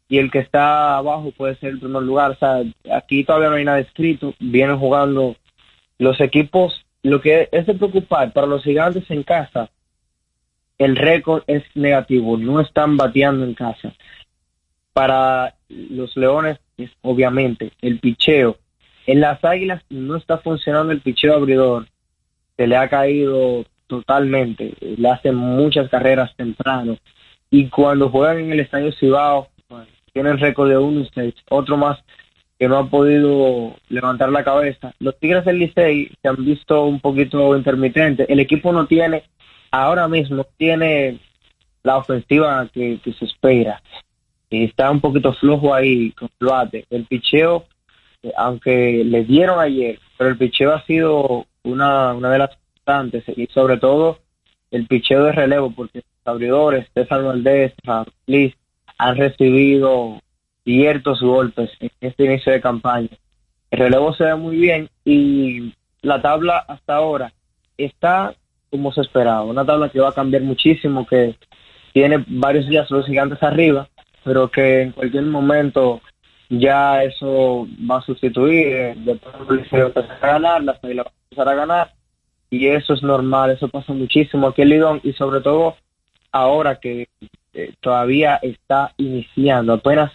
y el que está abajo puede ser el primer lugar. O sea, aquí todavía no hay nada escrito. Vienen jugando los equipos. Lo que es de preocupar para los gigantes en casa, el récord es negativo. No están bateando en casa. Para los leones es obviamente el picheo En las Águilas no está funcionando el picheo abridor. Se le ha caído totalmente. Le hacen muchas carreras temprano. Y cuando juegan en el Estadio Cibao, bueno, tienen récord de 1 y 6. Otro más que no ha podido levantar la cabeza. Los Tigres del Licey se han visto un poquito intermitentes. El equipo no tiene, ahora mismo, tiene la ofensiva que, se espera. Y está un poquito flojo ahí con Duarte. El picheo, eh, aunque le dieron ayer, pero el picheo ha sido una, una de las constantes y sobre todo el picheo de relevo, porque los abridores, César Valdés, Liz, han recibido ciertos golpes en este inicio de campaña. El relevo se ve muy bien y la tabla hasta ahora está como se esperaba. Una tabla que va a cambiar muchísimo, que tiene varios días los gigantes arriba, pero que en cualquier momento ya eso va a sustituir. eh, Después va a ganar, Águilas van a empezar a ganar y eso es normal, eso pasa muchísimo aquí en Lidón y sobre todo ahora que eh, todavía está iniciando, apenas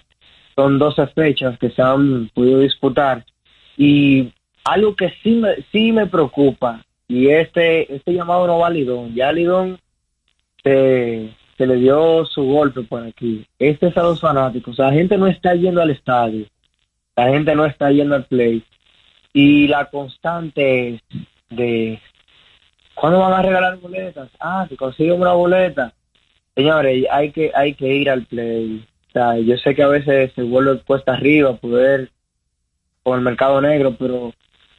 son 12 fechas que se han podido disputar. Y algo que sí me, sí me preocupa y este, este llamado no va a Lidón, ya Lidón se, se le dio su golpe por aquí, este es a los fanáticos, la gente no está yendo al estadio, la gente no está yendo al play. Y la constante es de ¿cuándo van a regalar boletas? Ah, que consiguen una boleta. Señores, hay que, hay que ir al play. Yo sé que a veces se vuelve cuesta arriba poder con el mercado negro, pero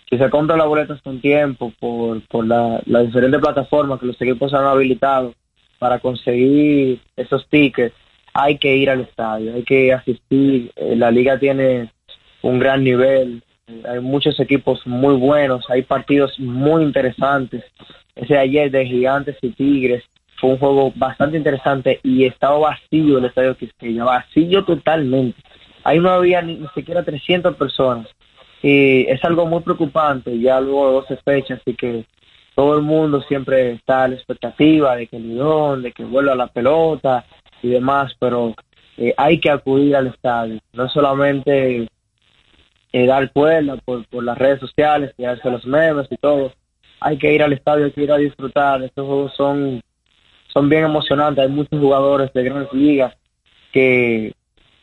si se compran las boletas con tiempo por, por la, las diferentes plataformas que los equipos han habilitado para conseguir esos tickets, hay que ir al estadio, hay que asistir. Eh, La liga tiene un gran nivel, eh, hay muchos equipos muy buenos, hay partidos muy interesantes. Ese ayer de Gigantes y Tigres fue un juego bastante interesante y estaba vacío el estadio Quisqueya, vacío totalmente. Ahí no había ni, ni siquiera 300 personas. Y es algo muy preocupante, ya luego de 12 fechas, así que todo el mundo siempre está a la expectativa de que Lidón, de que vuelva la pelota y demás, pero eh, hay que acudir al estadio, no solamente eh, dar cuerda por, por las redes sociales, tirarse los memes y todo. Hay que ir al estadio, hay que ir a disfrutar. Estos juegos son, son bien emocionantes. Hay muchos jugadores de grandes ligas que,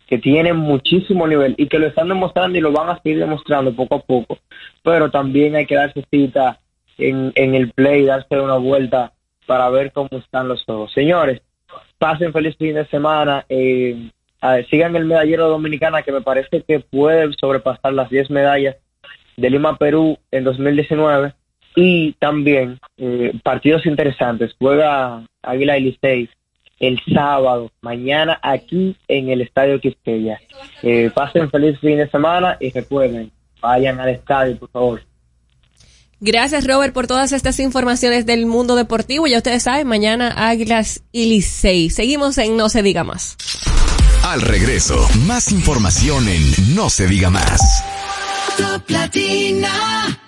que tienen muchísimo nivel y que lo están demostrando y lo van a seguir demostrando poco a poco. Pero también hay que darse cita en, en el play, darse una vuelta para ver cómo están los juegos. Señores, pasen feliz fin de semana. Eh, sigan el medallero dominicana que me parece que puede sobrepasar las 10 medallas de Lima Perú en 2019 y también eh, partidos interesantes juega Águila y Licey el sábado mañana aquí en el Estadio Quisqueya eh, pasen feliz fin de semana y recuerden vayan al estadio por favor Gracias, Robert, por todas estas informaciones del mundo deportivo. Ya ustedes saben, mañana Águilas y Licey. Seguimos en No se diga más. Al regreso, más información en No se diga más. Top Latina.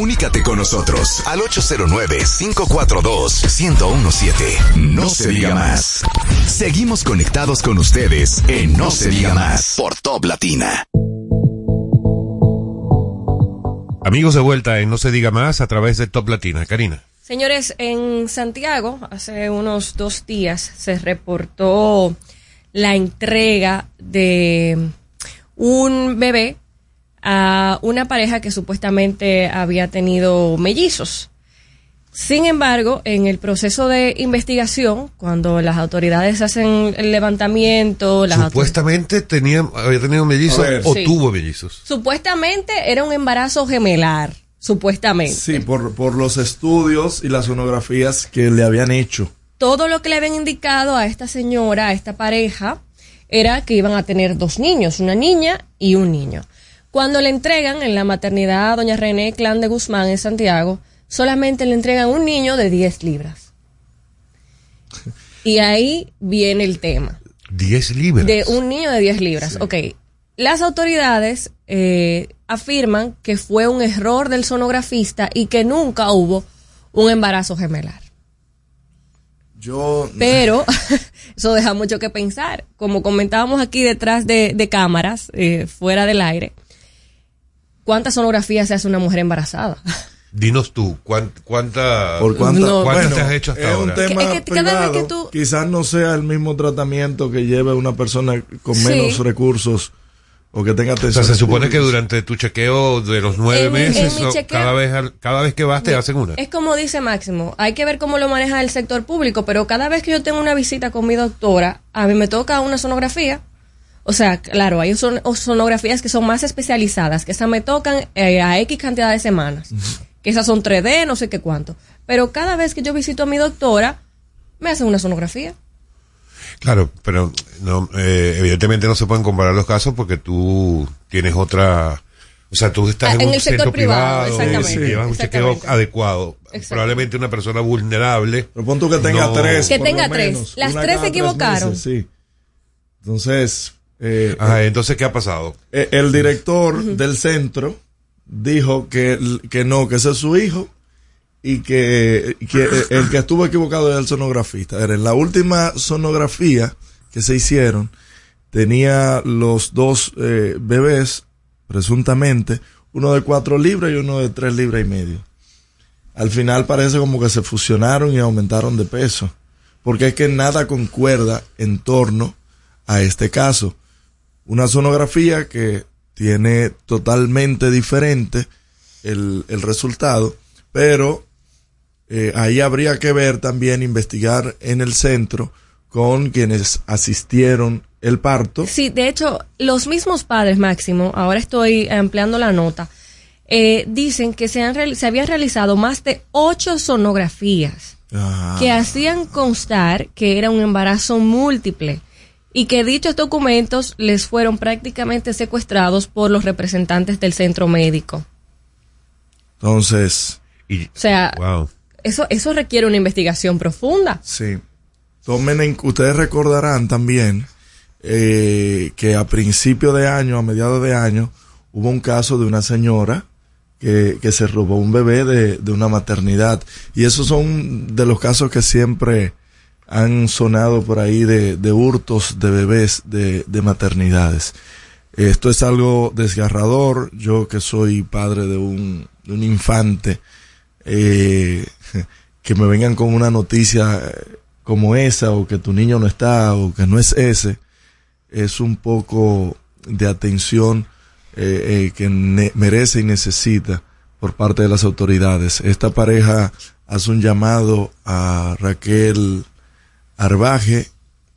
Comunícate con nosotros al 809-542-1017. No se diga más. Seguimos conectados con ustedes en No se diga más por Top Latina. Amigos de vuelta en No se diga más a través de Top Latina. Karina. Señores, en Santiago, hace unos dos días, se reportó la entrega de un bebé a una pareja que supuestamente había tenido mellizos. Sin embargo, en el proceso de investigación, cuando las autoridades hacen el levantamiento, las Supuestamente tenía, había tenido mellizos o Sí. tuvo mellizos. supuestamente era un embarazo gemelar, supuestamente. Sí, por, por los estudios y las sonografías que le habían hecho. todo lo que le habían indicado a esta señora, a esta pareja, era que iban a tener dos niños, una niña y un niño. Cuando le entregan en la maternidad a doña René Clan de Guzmán en Santiago, solamente le entregan un niño de 10 libras. Y ahí viene el tema. 10 libras. De un niño de 10 libras. Ok. Las autoridades eh, afirman que fue un error del sonografista y que nunca hubo un embarazo gemelar. Yo. Pero eso deja mucho que pensar. Como comentábamos aquí detrás de, de cámaras, eh, fuera del aire, ¿cuántas sonografías se hace una mujer embarazada? Dinos tú, ¿cuán- ¿cuánta, ¿Por cuánta- No. cuántas bueno, te has hecho hasta es ahora? un tema Que- es que cada vez privado. que tú- Quizás no sea el mismo tratamiento que lleve una persona con Sí. menos recursos o que tenga O sea, atención. se supone que durante tu chequeo de los nueve En meses, en chequeo- cada, vez, al- cada vez que vas te hacen una. Es como dice Máximo, hay que ver cómo lo maneja el sector público, pero cada vez que yo tengo una visita con mi doctora, a mí me toca una sonografía. O sea, claro, hay son, sonografías que son más especializadas, que esas me tocan eh, a X cantidad de semanas, que esas son 3D, no sé qué cuánto. Pero cada vez que yo visito a mi doctora, me hacen una sonografía. Claro, pero no, eh, evidentemente no se pueden comparar los casos porque tú tienes otra... O sea, tú estás Ah, en, en un el sector privado, privado, exactamente, y llevas un chequeo adecuado. Probablemente una persona vulnerable. Pero pon tú que tenga no- tres. Que por tenga lo tres. menos, Las tres se equivocaron. meses, sí. Entonces, eh, Ajá, entonces, ¿qué ha pasado? eh, el director del centro dijo que, que no, que ese es su hijo y que, que el que estuvo equivocado es el sonografista. Era en la última sonografía que se hicieron, tenía los dos eh, bebés, presuntamente, uno de cuatro libras y uno de tres libras y medio. Al final parece como que se fusionaron y aumentaron de peso, porque es que nada concuerda en torno a este caso. Una sonografía que tiene totalmente diferente el, el resultado, pero eh, ahí habría que ver también, investigar en el centro con quienes asistieron el parto. Sí, de hecho, los mismos padres, Máximo, ahora estoy ampliando la nota, eh, dicen que se, han, se habían realizado más de ocho sonografías Ah, que hacían constar que era un embarazo múltiple y que dichos documentos les fueron prácticamente secuestrados por los representantes del centro médico. entonces, Y, O sea, wow. eso, eso requiere una investigación profunda. sí. Tomen en, ustedes recordarán también eh, que a principio de año, a mediados de año, hubo un caso de una señora que, que se robó un bebé de, de una maternidad. Y esos son de los casos que siempre han sonado por ahí de, de hurtos de bebés de, de maternidades. Esto es algo desgarrador. Yo que soy padre de un, de un infante, eh, que me vengan con una noticia eh, como esa, o que tu niño no está, o que no es ese, es un poco de atención eh, eh, que merece y necesita por parte de las autoridades. Esta pareja hace un llamado a Raquel Arbaje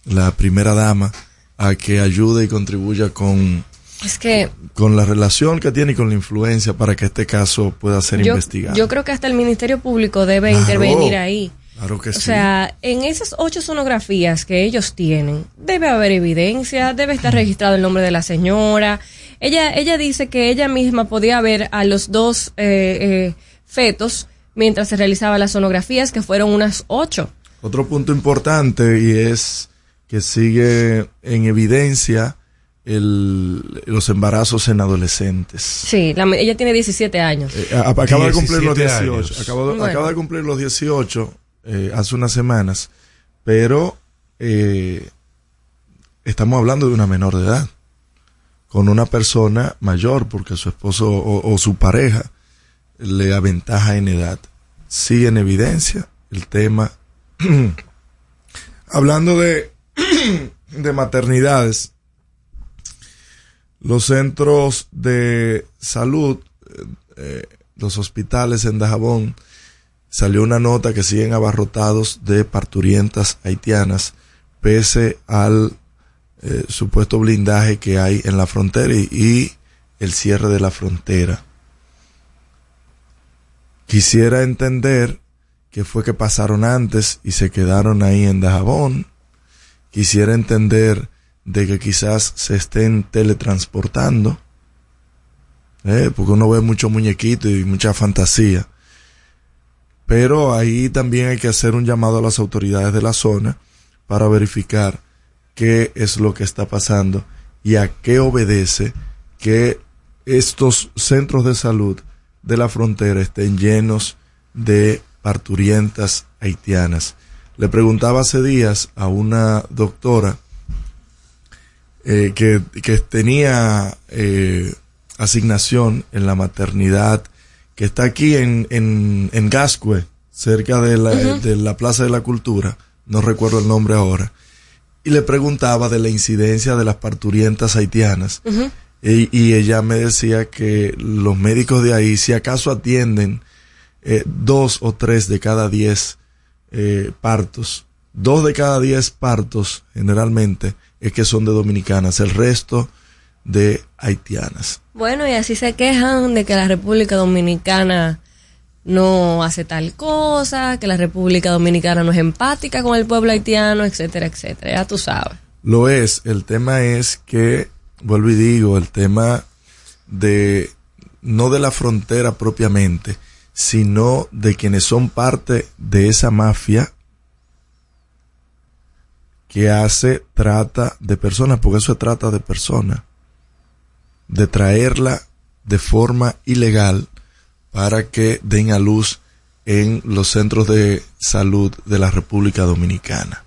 la primera dama, a que ayude y contribuya con, Es que con la relación que tiene y con la influencia para que este caso pueda ser yo, investigado. yo creo que hasta el Ministerio Público debe Claro. intervenir ahí. Claro que O sí. sea, en esas ocho sonografías que ellos tienen, debe haber evidencia, debe estar registrado el nombre de la señora. Ella, ella dice que ella misma podía ver a los dos eh, eh, fetos mientras se realizaba las sonografías, que fueron unas ocho. Otro punto importante y es que sigue en evidencia el- los embarazos en adolescentes. Sí, la- ella tiene 17 años. Eh, a- acaba de cumplir los 17 18. años. Acaba de, Bueno. acaba de cumplir los 18 eh, hace unas semanas. Pero eh, estamos hablando de una menor de edad. Con una persona mayor, porque su esposo o, o su pareja le aventaja en edad. Sigue en evidencia el tema. hablando de, de maternidades, los centros de salud, eh, eh, los hospitales en Dajabón, salió una nota que siguen abarrotados de parturientas haitianas, pese al eh, supuesto blindaje que hay en la frontera y, y el cierre de la frontera. Quisiera entender qué fue que pasaron antes y se quedaron ahí en Dajabón. Quisiera entender de que quizás se estén teletransportando, eh, porque uno ve mucho muñequito y mucha fantasía. Pero ahí también hay que hacer un llamado a las autoridades de la zona para verificar qué es lo que está pasando y a qué obedece que estos centros de salud de la frontera estén llenos de parturientas haitianas. Le preguntaba hace días a una doctora eh, que, que tenía eh, asignación en la maternidad que está aquí en, en, en Gascue, cerca de la, de la Plaza de la Cultura, no recuerdo el nombre ahora, y le preguntaba de la incidencia de las parturientas haitianas. Y, y ella me decía que los médicos de ahí, si acaso atienden eh, dos o tres de cada diez eh, partos, dos de cada diez partos generalmente es que son de dominicanas, el resto de haitianas. Bueno, y así se quejan de que la República Dominicana no hace tal cosa, que la República Dominicana no es empática con el pueblo haitiano, etcétera, etcétera. Ya tú sabes. Lo es, el tema es que, vuelvo y digo, el tema de, no de la frontera propiamente, sino de quienes son parte de esa mafia que hace trata de personas, porque eso es trata de personas, de traerla de forma ilegal para que den a luz en los centros de salud de la República Dominicana.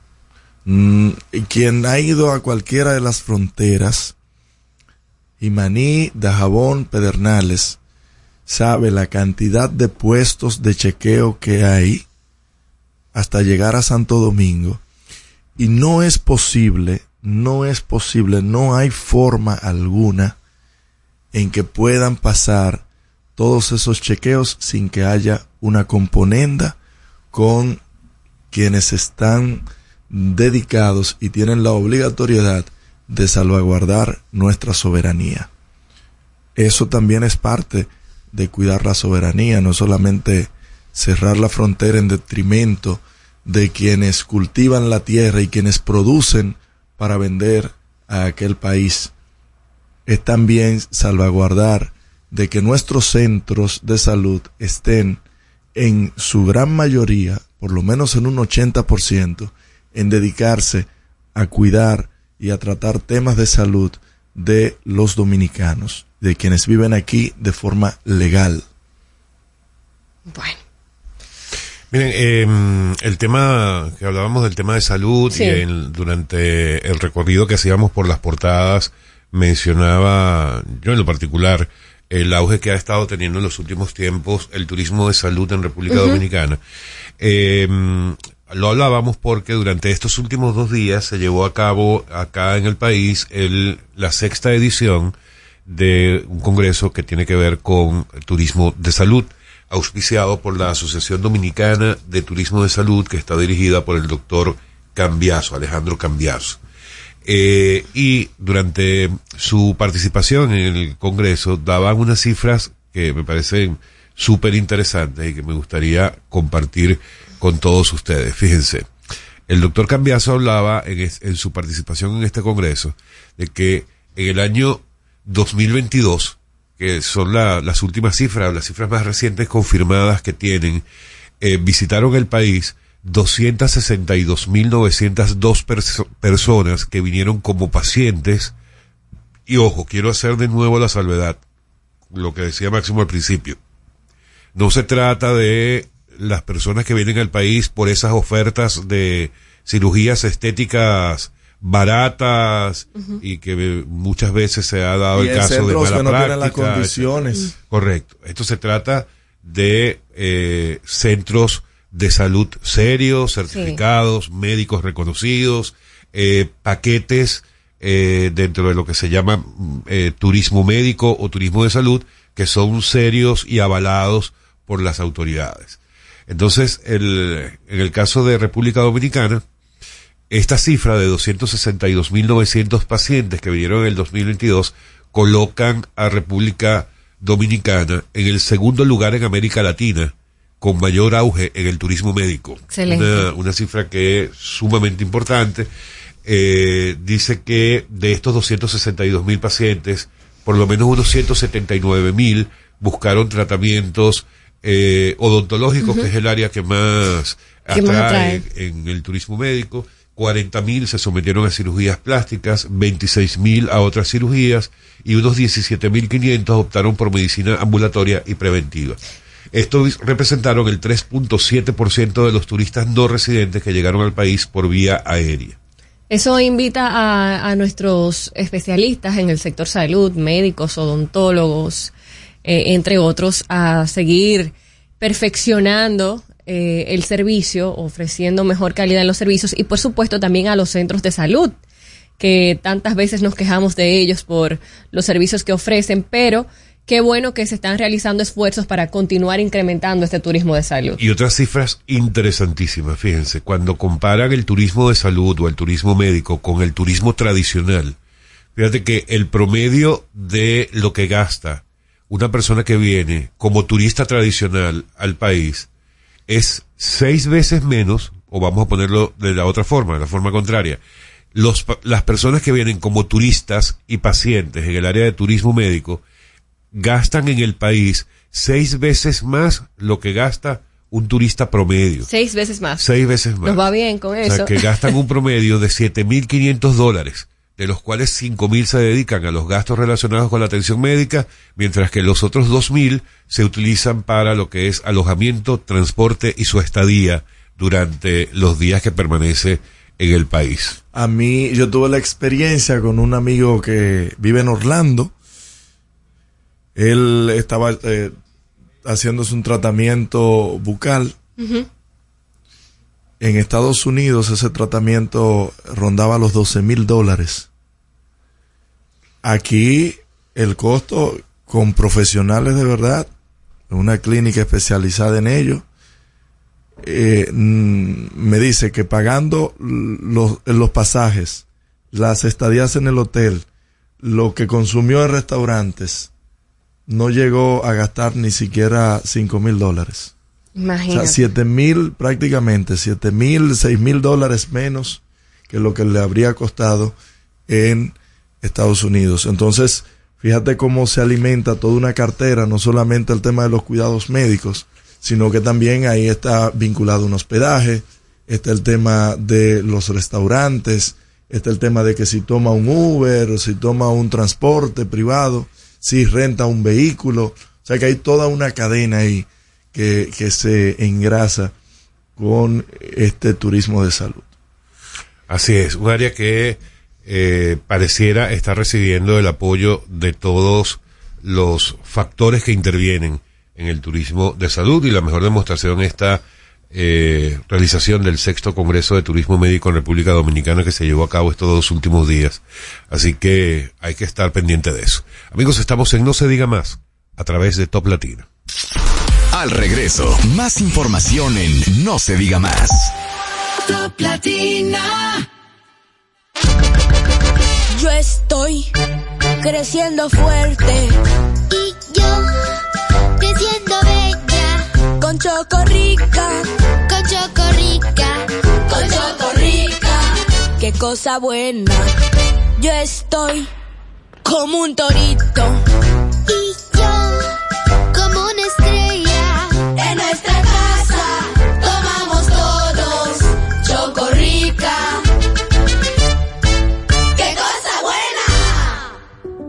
Mm, quien ha ido a cualquiera de las fronteras, Imaní, Dajabón, Pedernales, sabe la cantidad de puestos de chequeo que hay hasta llegar a Santo Domingo. Y no es posible, no es posible, no hay forma alguna en que puedan pasar todos esos chequeos sin que haya una componenda con quienes están dedicados y tienen la obligatoriedad de salvaguardar nuestra soberanía. Eso también es parte de cuidar la soberanía, no solamente cerrar la frontera en detrimento de quienes cultivan la tierra y quienes producen para vender a aquel país. Es también salvaguardar de que nuestros centros de salud estén en su gran mayoría, por lo menos en un 80%, en dedicarse a cuidar y a tratar temas de salud de los dominicanos, de quienes viven aquí de forma legal. Bueno. Miren, eh, el tema que hablábamos del tema de salud Sí. y el- durante el recorrido que hacíamos por las portadas mencionaba yo en lo particular el auge que ha estado teniendo en los últimos tiempos el turismo de salud en República. Dominicana. Eh, lo hablábamos porque durante estos últimos dos días se llevó a cabo acá en el país el, la sexta edición de un congreso que tiene que ver con turismo de salud, auspiciado por la Asociación Dominicana de Turismo de Salud, que está dirigida por el doctor Cambiaso, Alejandro Cambiaso. Eh, y durante su participación en el Congreso daban unas cifras que me parecen súper interesantes y que me gustaría compartir con todos ustedes. Fíjense, el doctor Cambiaso hablaba en, es- en su participación en este Congreso de que en el año 2022, que son la- las últimas cifras, las cifras más recientes confirmadas que tienen, eh, visitaron el país 262.902 perso- personas que vinieron como pacientes. Y ojo, quiero hacer de nuevo la salvedad, lo que decía Máximo al principio. No se trata de las personas que vienen al país por esas ofertas de cirugías estéticas baratas y que muchas veces se ha dado Y el caso de mala que no las condiciones. etcétera. Correcto. Esto se trata de eh, centros de salud serios, certificados, médicos reconocidos, eh, paquetes eh, dentro de lo que se llama mm, eh, turismo médico o turismo de salud, que son serios y avalados por las autoridades. Entonces, el, en el caso de República Dominicana, esta cifra de 262.900 pacientes que vinieron en el 2022 colocan a República Dominicana en el segundo lugar en América Latina con mayor auge en el turismo médico. Excelente. Una, una cifra que es sumamente importante. Eh, dice que de estos 262.000 pacientes, por lo menos unos 179.000 buscaron tratamientos eh, odontológicos, Ujú. que es el área que más atrae en el turismo médico. 40.000 se sometieron a cirugías plásticas, 26.000 a otras cirugías y unos 17.500 optaron por medicina ambulatoria y preventiva. Estos representaron el 3.7% de los turistas no residentes que llegaron al país por vía aérea. Eso invita a, a nuestros especialistas en el sector salud, médicos, odontólogos, eh, entre otros, a seguir perfeccionando eh, el servicio, ofreciendo mejor calidad en los servicios y por supuesto también a los centros de salud, que tantas veces nos quejamos de ellos por los servicios que ofrecen, pero qué bueno que se están realizando esfuerzos para continuar incrementando este turismo de salud. Y otras cifras interesantísimas, fíjense, cuando comparan el turismo de salud o el turismo médico con el turismo tradicional, fíjate que el promedio de lo que gasta una persona que viene como turista tradicional al país es seis veces menos, o vamos a ponerlo de la otra forma, de la forma contraria, los, las personas que vienen como turistas y pacientes en el área de turismo médico gastan en el país seis veces más lo que gasta un turista promedio. Seis veces más. Seis veces más. Nos va bien con O eso. sea, que gastan un promedio de 7.500 dólares, de los cuales 5.000 se dedican a los gastos relacionados con la atención médica, mientras que los otros 2.000 se utilizan para lo que es alojamiento, transporte y su estadía durante los días que permanece en el país. A mí, yo tuve la experiencia con un amigo que vive en Orlando. Él estaba eh, haciéndose un tratamiento bucal. En Estados Unidos ese tratamiento rondaba los 12 mil dólares. Aquí el costo con profesionales de verdad, una clínica especializada en ello, eh, mm, me dice que pagando los, los pasajes, las estadías en el hotel, lo que consumió en restaurantes, no llegó a gastar ni siquiera 5 mil dólares. O sea, siete mil prácticamente, siete mil, seis mil dólares menos que lo que le habría costado en Estados Unidos. Entonces, fíjate cómo se alimenta toda una cartera, no solamente el tema de los cuidados médicos, sino que también ahí está vinculado un hospedaje, está el tema de los restaurantes, está el tema de que si toma un Uber, si toma un transporte privado, si renta un vehículo, o sea que hay toda una cadena ahí que, se engrasa con este turismo de salud. Así es, un área que eh, pareciera estar recibiendo el apoyo de todos los factores que intervienen en el turismo de salud y la mejor demostración esta eh, realización del sexto Congreso de Turismo Médico en República Dominicana que se llevó a cabo estos dos últimos días. Así que hay que estar pendiente de eso. Amigos, estamos en No se diga más a través de Top Latino. Al regreso, más información en No se diga más. Top Latina. Yo estoy creciendo fuerte. Y yo creciendo bella. Con Chocorrica. Con Chocorrica. Con Chocorrica. Qué cosa buena. Yo estoy como un torito. Y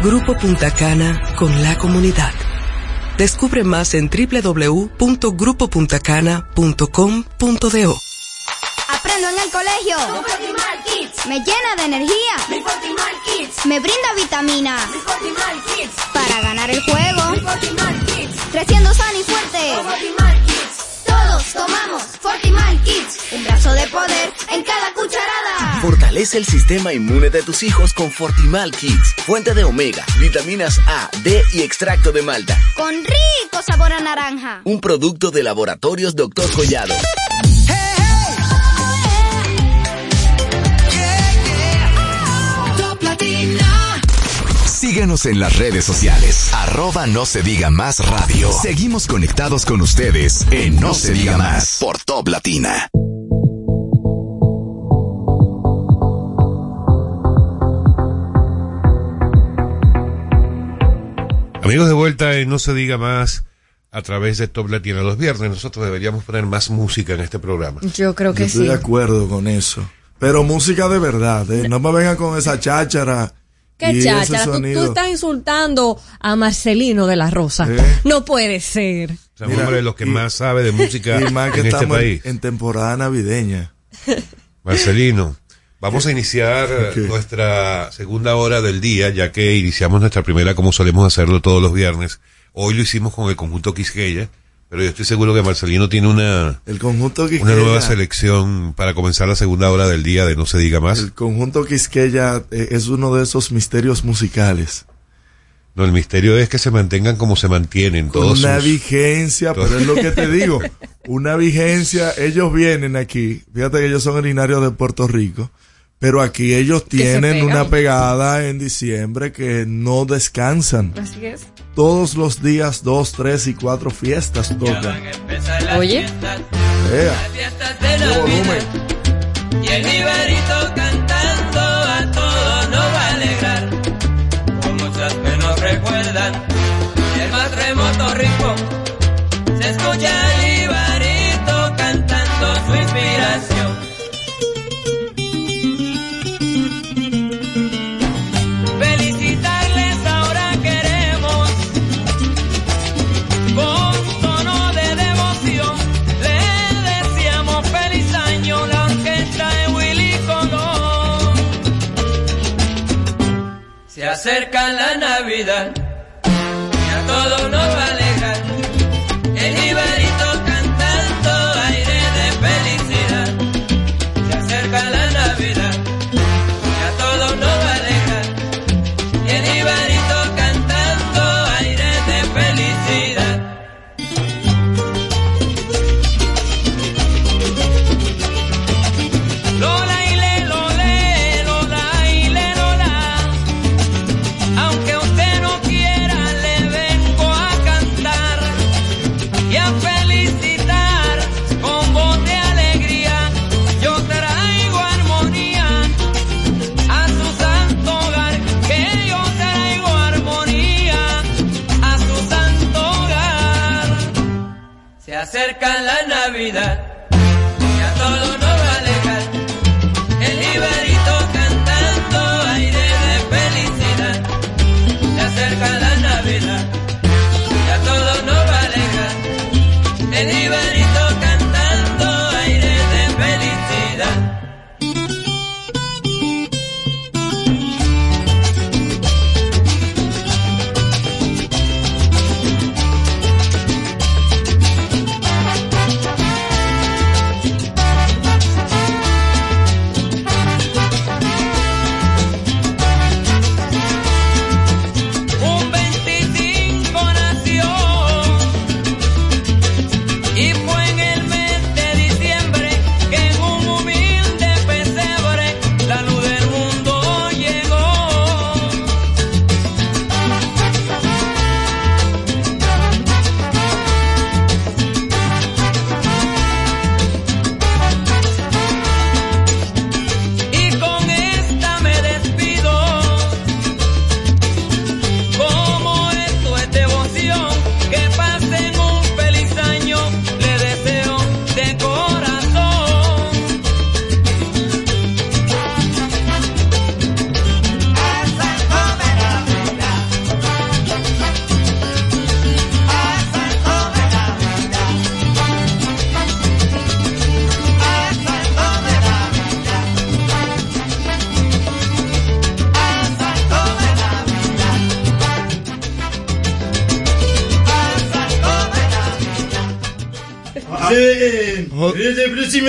Grupo Punta Cana con la comunidad. Descubre más en www.grupopuntacana.com.do. Aprendo en el colegio. Me llena de energía. Me brinda vitamina. Para ganar el juego. Creciendo sano y fuerte. Todos tomamos Fortimal Kids. Un brazo de poder en cada cucharada. Fortalece el sistema inmune de tus hijos con Fortimal Kids. Fuente de omega, vitaminas A, D y extracto de malta. Con rico sabor a naranja. Un producto de laboratorios Dr. Collado. Top Latina. Síguenos en las redes sociales. Arroba no se diga más radio. Seguimos conectados con ustedes en No, se diga más por Top Latina. Amigos de vuelta en No se diga más a través de Top Latina los viernes. Nosotros deberíamos poner más música en este programa. Yo creo Yo que estoy sí. de acuerdo con eso. Pero música de verdad, ¿eh? No me vengan con esa cháchara. Qué y ese cháchara, tú, estás insultando a Marcelino de la Rosa. ¿Eh? No puede ser. O sea, hombre de los que más sabe de música Y más que en este estamos país. en temporada navideña. Marcelino, vamos a iniciar nuestra segunda hora del día, ya que iniciamos nuestra primera como solemos hacerlo todos los viernes. Hoy lo hicimos con el conjunto Quisqueya, pero yo estoy seguro que Marcelino tiene una, El conjunto Quisqueya. una nueva selección para comenzar la segunda hora del día de No se diga más. El conjunto Quisqueya eh, es uno de esos misterios musicales. No, el misterio es que se mantengan como se mantienen todos. una sus- vigencia, todos- pero es lo que te digo. Una vigencia, ellos vienen aquí, fíjate que ellos son originarios de Puerto Rico, pero aquí ellos tienen una pegada en diciembre que no descansan. Así es. Todos los días, dos, tres y cuatro fiestas tocan. Oye. Ea, qué volumen. Y el la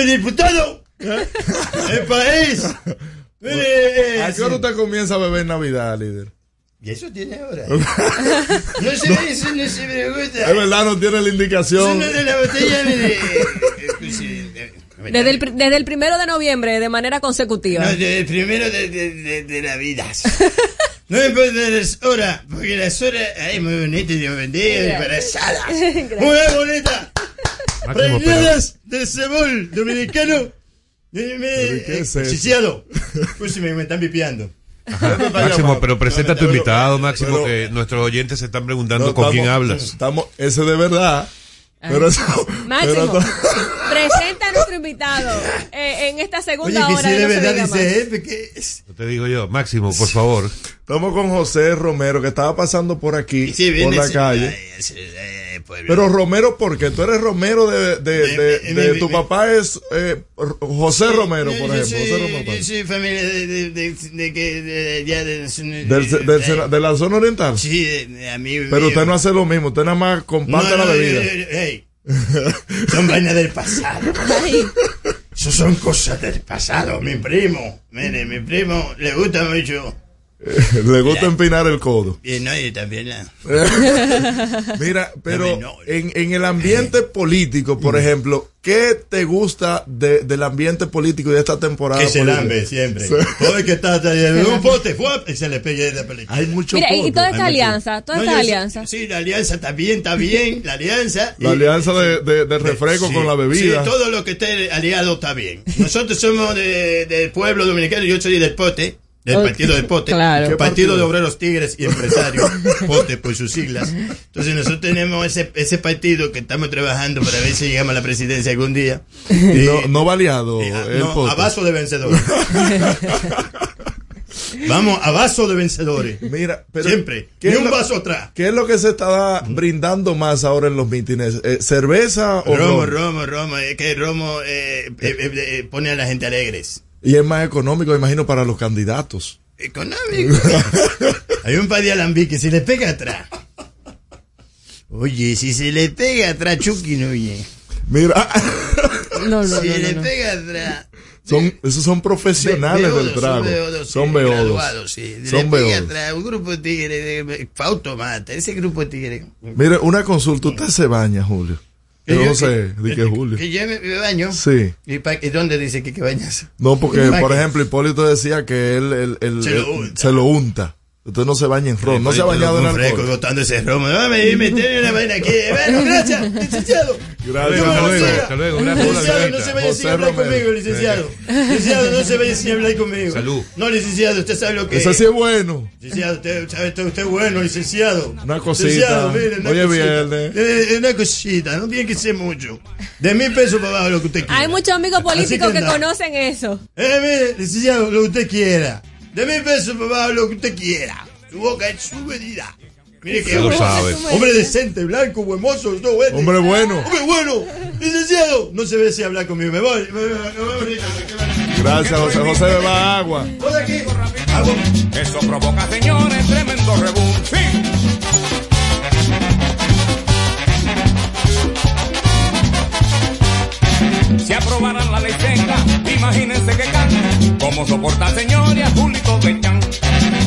es próximo diputado. El país. Eh, ¿A qué hora usted comienza a beber Navidad, líder? Y eso tiene ahora. No se ve, eso no se pregunta. Es verdad, no tiene la indicación. Eso no de la botella, mire. Desde el, desde el primero de noviembre, de manera consecutiva. No, desde el primero de, de, de, de la vida. No me dar las horas, porque las horas, ay, muy bonitas, Dios bendiga, embarazadas. Muy bonita. Máximo, Preñadas de cebol dominicano. Eh, eh, chicheado. Pues me, me están pipiando. Máximo, pero presenta a tu invitado, Máximo, pero- que nuestros oyentes se están preguntando No, con estamos- quién hablas. Estamos, ese de verdad. Pero eso, Máximo, pero- presenta a nuestro invitado eh, en esta segunda hora si de de No se verdad dice él, porque es- No te digo yo, Máximo, por favor. Estamos con José Romero, que estaba pasando por aquí, Sí, por la ese- calle. eh, pueblo. Pero Romero, ¿por qué? Tú eres Romero de, de, de, De- de- de- tu papá es eh, José Romero, por yo ejemplo. soy- José Romero. Yo soy familia de, la zona oriental. Sí, de, de amigo Pero mío. usted no hace lo mismo, usted nada más comparte No, la bebida. hey. Son vainas del pasado. Eso son cosas del pasado, mi primo. Mire, mi primo le gusta mucho. Le gusta empinar el codo. Y no, y también la. Mira, pero no. en, en el ambiente político, por ejemplo, ¿qué te gusta de- del ambiente político de esta temporada? Que se lambe siempre. Sí. Todo el que está en un pote, ¡fuap! y se le pegue de la película. Hay mucho Mira, y toda Hay esta mucho. alianza, toda esta alianza. Sí, la alianza está bien, está bien. La alianza. La Y- alianza de, de- de refresco Sí, con la bebida. Sí, todo lo que esté aliado está bien. Nosotros somos de- del pueblo dominicano, yo soy del Pote, del partido del Pote, claro. el ¿Qué partido partido? de obreros tigres y empresarios, Pote por sus siglas. Entonces nosotros tenemos ese, ese partido que estamos trabajando para ver si llegamos a la presidencia algún día. Y no, no baleado eh, el no, pote. a vaso de vencedores. Vamos a vaso de vencedores. Mira, pero Siempre. ¿qué es un lo- vaso atrás. ¿Qué es lo que se está brindando más ahora en los mítines? Eh, ¿Cerveza o Romo, romo, romo. Es que el romo eh, eh, eh, eh, pone a la gente alegres. Y es más económico, me imagino, para los candidatos. Económico. Hay un par de alambiques, si le pega atrás. Oye, si se le pega atrás, Chucky no oye. Mira, No, no, si no, le pega atrás. son, esos son profesionales Beodos, del trago. Son beodos, Son sí, beodos. graduados, sí. Le Son pega beodos. atrás, un grupo de tigres, de Fautomata, ese grupo de tigres. Mire, una consulta. ¿Usted se baña, Julio? Que Yo yo- no sé, que- di que Julio. Que yo me, me baño. Sí. ¿Y, pa- y dónde dice que, que bañas? No, porque, ¿Pa' por ejemplo, Hipólito decía que él, él- él- Se lo él- se lo unta. Usted no se baña en ron. No se ha bañado en alcohol. botando ese. Dame, me tiene una vaina aquí. Bueno, gracias, licenciado. Gracias, No, hasta luego, Licenciado, no se vaya sin hablar conmigo, licenciado. Licenciado, no se vaya sin hablar conmigo. Salud. No, licenciado, usted sabe lo que Ese sí es bueno. Licenciado, usted sabe, usted, es bueno, licenciado. Una cosita. Licenciado, mire, una Hoy es cosita. viernes. Eh, eh, una cosita, no tiene que ser mucho. De mil pesos para abajo lo que usted quiera. Hay muchos amigos políticos que conocen eso. Eh, mire, licenciado, lo que usted quiera. De mil pesos abajo lo que usted quiera. Su boca es su medida. Mire que lo hombre, sabe. hombre decente, blanco, buen mozo, todo bueno. Hombre bueno. Hombre bueno. Licenciado, no se ve si hablar conmigo. Me voy. Me me Gracias, José José beba agua. Hola, aquí. Agua. Eso provoca, señores, tremendo rebú. Sí. Si aprobaran la ley seca, imagínense que can. ¿Cómo soporta, señores, a Julito de Chan?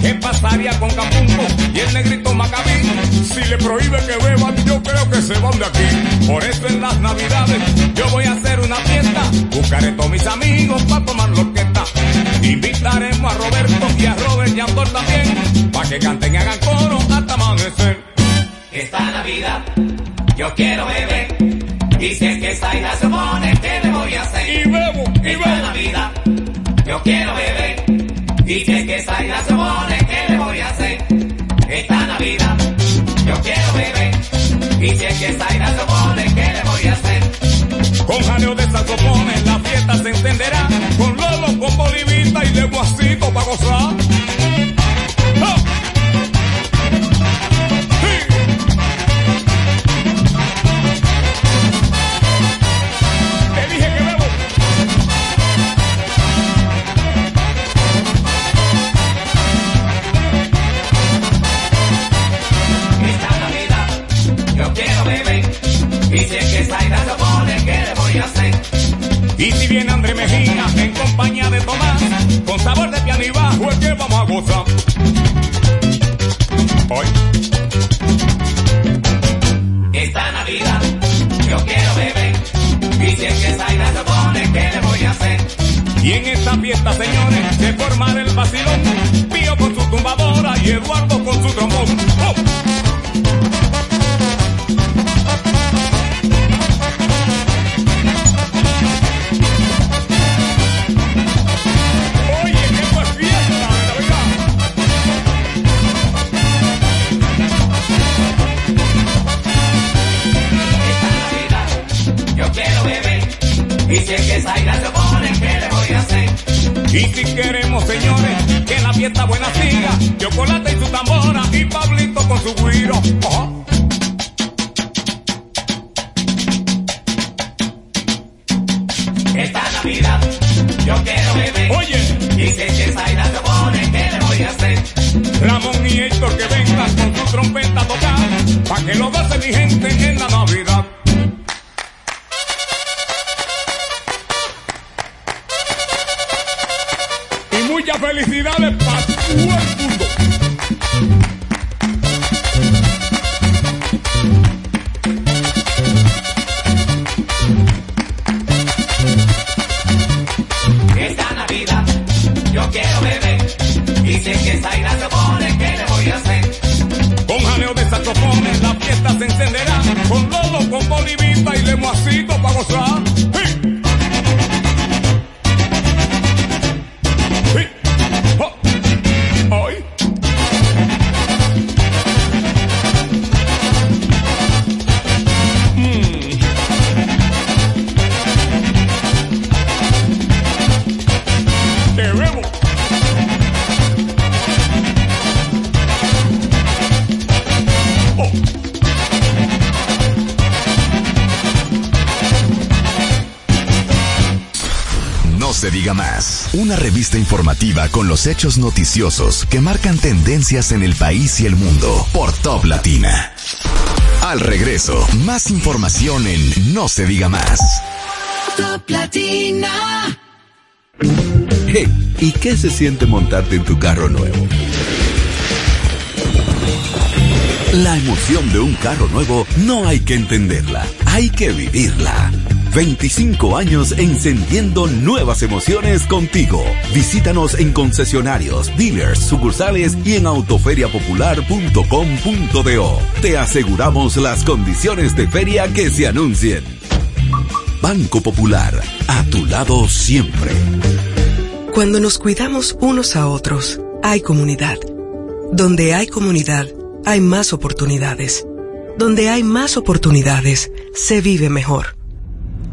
¿Qué pasaría con Capumbo y el negrito Macabí? Si le prohíbe que beban, yo creo que se van de aquí. Por eso en las navidades yo voy a hacer una fiesta. Buscaré todos mis amigos para tomar loqueta. Invitaremos a Roberto y a Robert y a Andor también. para que canten y hagan coro hasta amanecer. Esta Navidad yo quiero beber. Y si es que esta hija se pone, ¿qué le voy a hacer? Y bebo, y Esta bebo. Navidad yo quiero beber. Y si es que esta hija se pone, ¿qué le voy a hacer? Esta Navidad yo quiero beber. Y si es que esta hija se pone, ¿qué le voy a hacer? Con jaleo de saxofones la fiesta se entenderá. Con Lolo, con Bolivita y de guasito para gozar. Henry Mejía en compañía de Tomás. Con sabor de piano y bajo es que vamos a gozar. Hoy. Esta Navidad yo quiero beber. Y si es que Zaira se pone, ¿qué le voy a hacer? Y en esta fiesta, señores, se formará el vacilón. Pío con su tumbadora y Eduardo con su trombón. ¡Oh! Si es que Zaira se pone, ¿qué le voy a hacer? Y si queremos, señores, que la fiesta buena siga, chocolate y su tambora y Pablito con su guiro. Ajá. Esta Navidad yo quiero beber. Oye. Y si es que Zaira se pone, ¿qué le voy a hacer? Ramón y Héctor que vengan con su trompeta a tocar, pa' que lo goce mi gente en la Navidad. Informativa con los hechos noticiosos que marcan tendencias en el país y el mundo por Top Latina. Al regreso, más información en No se diga más. Top Latina. Hey, ¿y qué se siente montarte en tu carro nuevo? La emoción de un carro nuevo no hay que entenderla, hay que vivirla. 25 años encendiendo nuevas emociones contigo. Visítanos en concesionarios, dealers, sucursales y en autoferiapopular.com.do. Te aseguramos las condiciones de feria que se anuncien. Banco Popular, a tu lado siempre. Cuando nos cuidamos unos a otros, hay comunidad. Donde hay comunidad, hay más oportunidades. Donde hay más oportunidades, se vive mejor.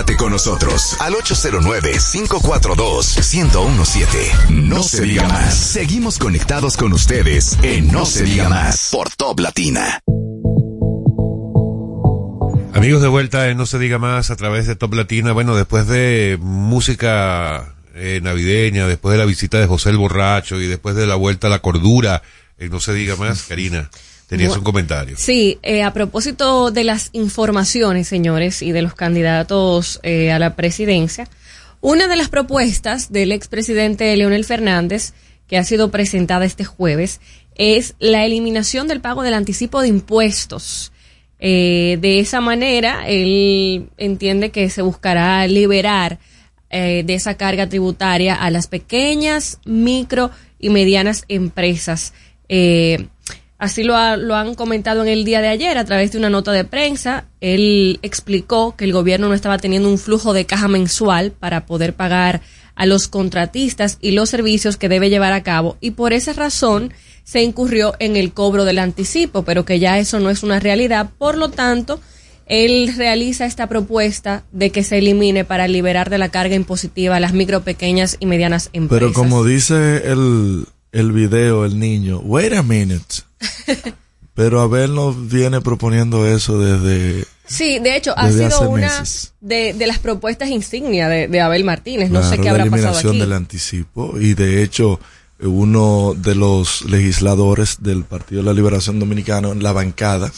Comunícate con nosotros al 809-542-1017. No se diga más. Seguimos conectados con ustedes en No se diga más por Top Latina. Amigos de vuelta en No se diga más a través de Top Latina. Bueno, después de música eh, navideña, después de la visita de José el Borracho y después de la vuelta a la cordura, en No se diga más, Karina, tenías un comentario. Sí, eh, a propósito de las informaciones, señores, y de los candidatos eh, a la presidencia, una de las propuestas del expresidente Leonel Fernández, que ha sido presentada este jueves, es la eliminación del pago del anticipo de impuestos. Eh, de esa manera, él entiende que se buscará liberar de esa carga tributaria a las pequeñas, micro y medianas empresas Eh, así lo, ha- lo han comentado en el día de ayer a través de una nota de prensa. Él explicó que el gobierno no estaba teniendo un flujo de caja mensual para poder pagar a los contratistas y los servicios que debe llevar a cabo y por esa razón se incurrió en el cobro del anticipo, pero que ya eso no es una realidad. Por lo tanto, él realiza esta propuesta de que se elimine para liberar de la carga impositiva a las micro, pequeñas y medianas empresas. Pero como dice el, el video, el niño, wait a minute. Pero Abel nos viene proponiendo eso desde... Sí, de hecho, ha sido una de, de las propuestas insignia de, de Abel Martínez. No sé qué la habrá pasado eliminación aquí. del anticipo y de hecho uno de los legisladores del Partido de la Liberación Dominicana en la bancada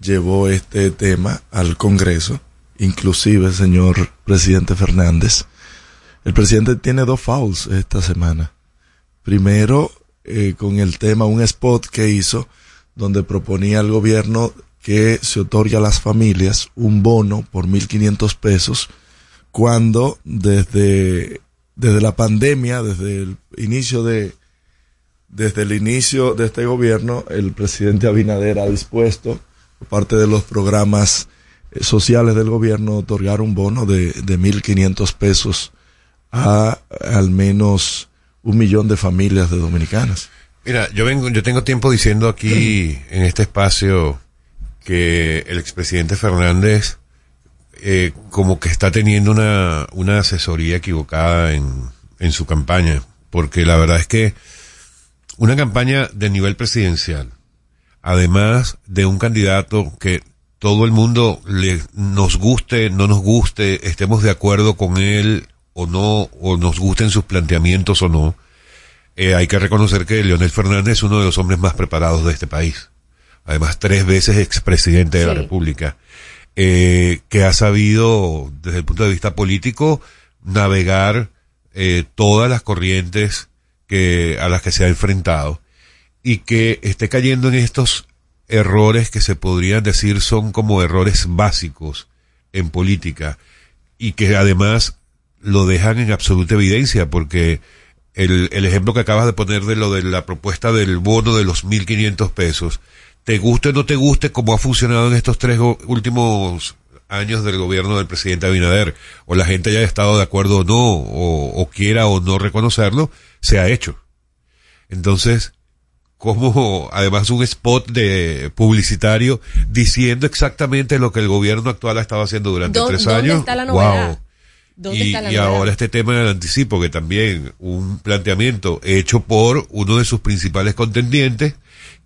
llevó este tema al Congreso, inclusive señor presidente Fernández. El presidente tiene dos fouls esta semana. Primero, eh, con el tema, un spot que hizo donde proponía al gobierno que se otorgue a las familias un bono por 1.500 pesos cuando desde, desde la pandemia, desde el inicio de, desde el inicio de este gobierno, el presidente Abinader ha dispuesto, por parte de los programas eh, sociales del gobierno, otorgar un bono de, de 1.500 pesos a al menos un millón de familias de dominicanas. Mira, yo vengo, yo tengo tiempo diciendo aquí en este espacio que el expresidente Fernández eh, como que está teniendo una, una asesoría equivocada en, en su campaña, porque la verdad es que una campaña de nivel presidencial, además de un candidato que todo el mundo le, nos guste, no nos guste, estemos de acuerdo con él o no, o nos gusten sus planteamientos o no, eh, hay que reconocer que Leonel Fernández es uno de los hombres más preparados de este país. Además, tres veces expresidente de la. República, eh, que ha sabido, desde el punto de vista político, navegar eh, todas las corrientes que, a las que se ha enfrentado y que esté cayendo en estos errores que se podrían decir son como errores básicos en política y que además lo dejan en absoluta evidencia porque el, el ejemplo que acabas de poner de lo de la propuesta del bono de los 1.500 pesos, te guste o no te guste cómo ha funcionado en estos tres últimos años del gobierno del presidente Abinader, o la gente haya estado de acuerdo o no, o, o quiera o no reconocerlo, se ha hecho. Entonces, como además un spot de publicitario diciendo exactamente lo que el gobierno actual ha estado haciendo durante ¿Dó- tres dónde años. está la novedad? Wow. ¿Dónde Y, está la y novedad? ahora este tema del anticipo, que también un planteamiento hecho por uno de sus principales contendientes,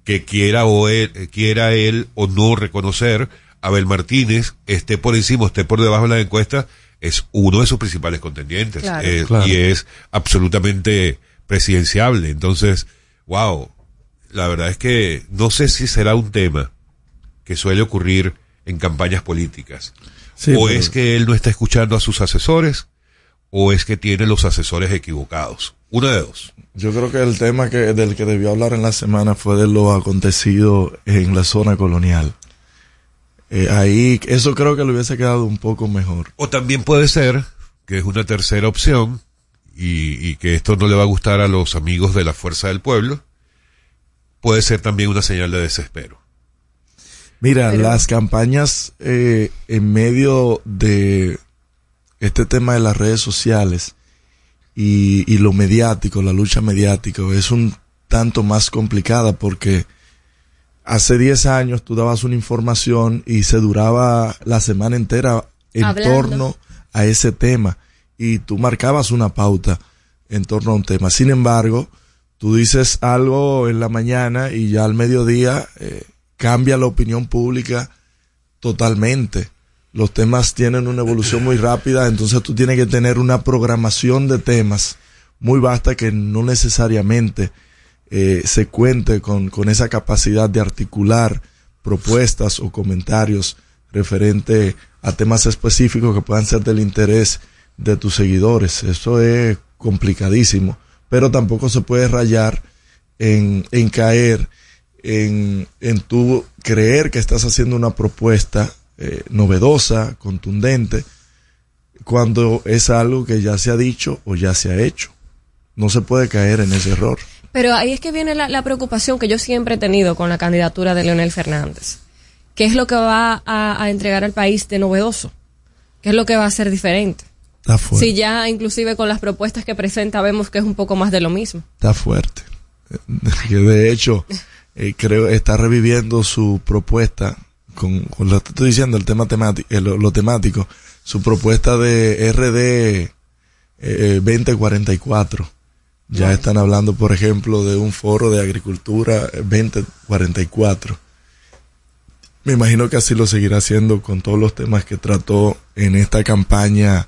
que quiera o él, quiera él o no reconocer, Abel Martínez, esté por encima, esté por debajo de la encuesta, es uno de sus principales contendientes. Claro. Eh, Claro. Y es absolutamente presidenciable. Entonces, wow, la verdad es que no sé si será un tema que suele ocurrir en campañas políticas. Sí, o pero- es que él no está escuchando a sus asesores, o es que tiene los asesores equivocados. Una de dos. Yo creo que el tema que, del que debió hablar en la semana fue de lo acontecido en la zona colonial. Eh, ahí, eso creo que le hubiese quedado un poco mejor. O también puede ser, que es una tercera opción, y, y que esto no le va a gustar a los amigos de la Fuerza del Pueblo, puede ser también una señal de desespero. Mira, Pero- las campañas eh, en medio de este tema de las redes sociales y, y lo mediático, la lucha mediática, es un tanto más complicada porque hace 10 años tú dabas una información y se duraba la semana entera en Hablando. torno a ese tema y tú marcabas una pauta en torno a un tema. Sin embargo, tú dices algo en la mañana y ya al mediodía eh, cambia la opinión pública totalmente. Los temas tienen una evolución muy rápida, entonces tú tienes que tener una programación de temas muy vasta que no necesariamente eh, se cuente con, con esa capacidad de articular propuestas o comentarios referente a temas específicos que puedan ser del interés de tus seguidores. Eso es complicadísimo, pero tampoco se puede rayar en, en caer en, en tu creer que estás haciendo una propuesta eh, novedosa, contundente, cuando es algo que ya se ha dicho o ya se ha hecho. No se puede caer en ese error. Pero ahí es que viene la, la preocupación que yo siempre he tenido con la candidatura de Leonel Fernández. ¿Qué es lo que va a, a entregar al país de novedoso? ¿Qué es lo que va a ser diferente? Está fuerte. Si ya inclusive con las propuestas que presenta vemos que es un poco más de lo mismo. Está fuerte. Que de hecho, eh, creo está reviviendo su propuesta con, con lo que estoy diciendo, el tema temático, lo, lo temático, su propuesta de RD eh, 2044. Ya están hablando, por ejemplo, de un foro de agricultura 2044. Me imagino que así lo seguirá haciendo con todos los temas que trató en esta campaña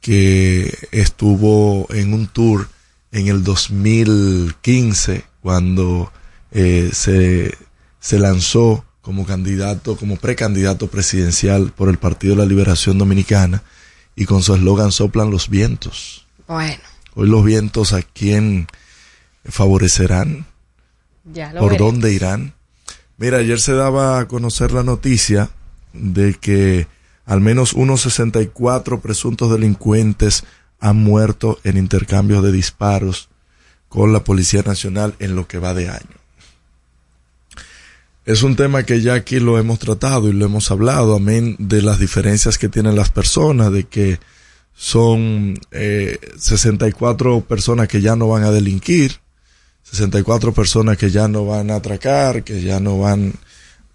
que estuvo en un tour en el 2015 cuando eh, se, se lanzó como candidato, como precandidato presidencial por el Partido de la Liberación Dominicana y con su eslogan soplan los vientos. Bueno, Hoy los vientos a quién favorecerán, ya lo por veremos. dónde irán. Mira, ayer se daba a conocer la noticia de que al menos unos 64 presuntos delincuentes han muerto en intercambios de disparos con la Policía Nacional en lo que va de año. Es un tema que ya aquí lo hemos tratado y lo hemos hablado, amén de las diferencias que tienen las personas, de que son eh, 64 personas que ya no van a delinquir, 64 personas que ya no van a atracar, que ya no van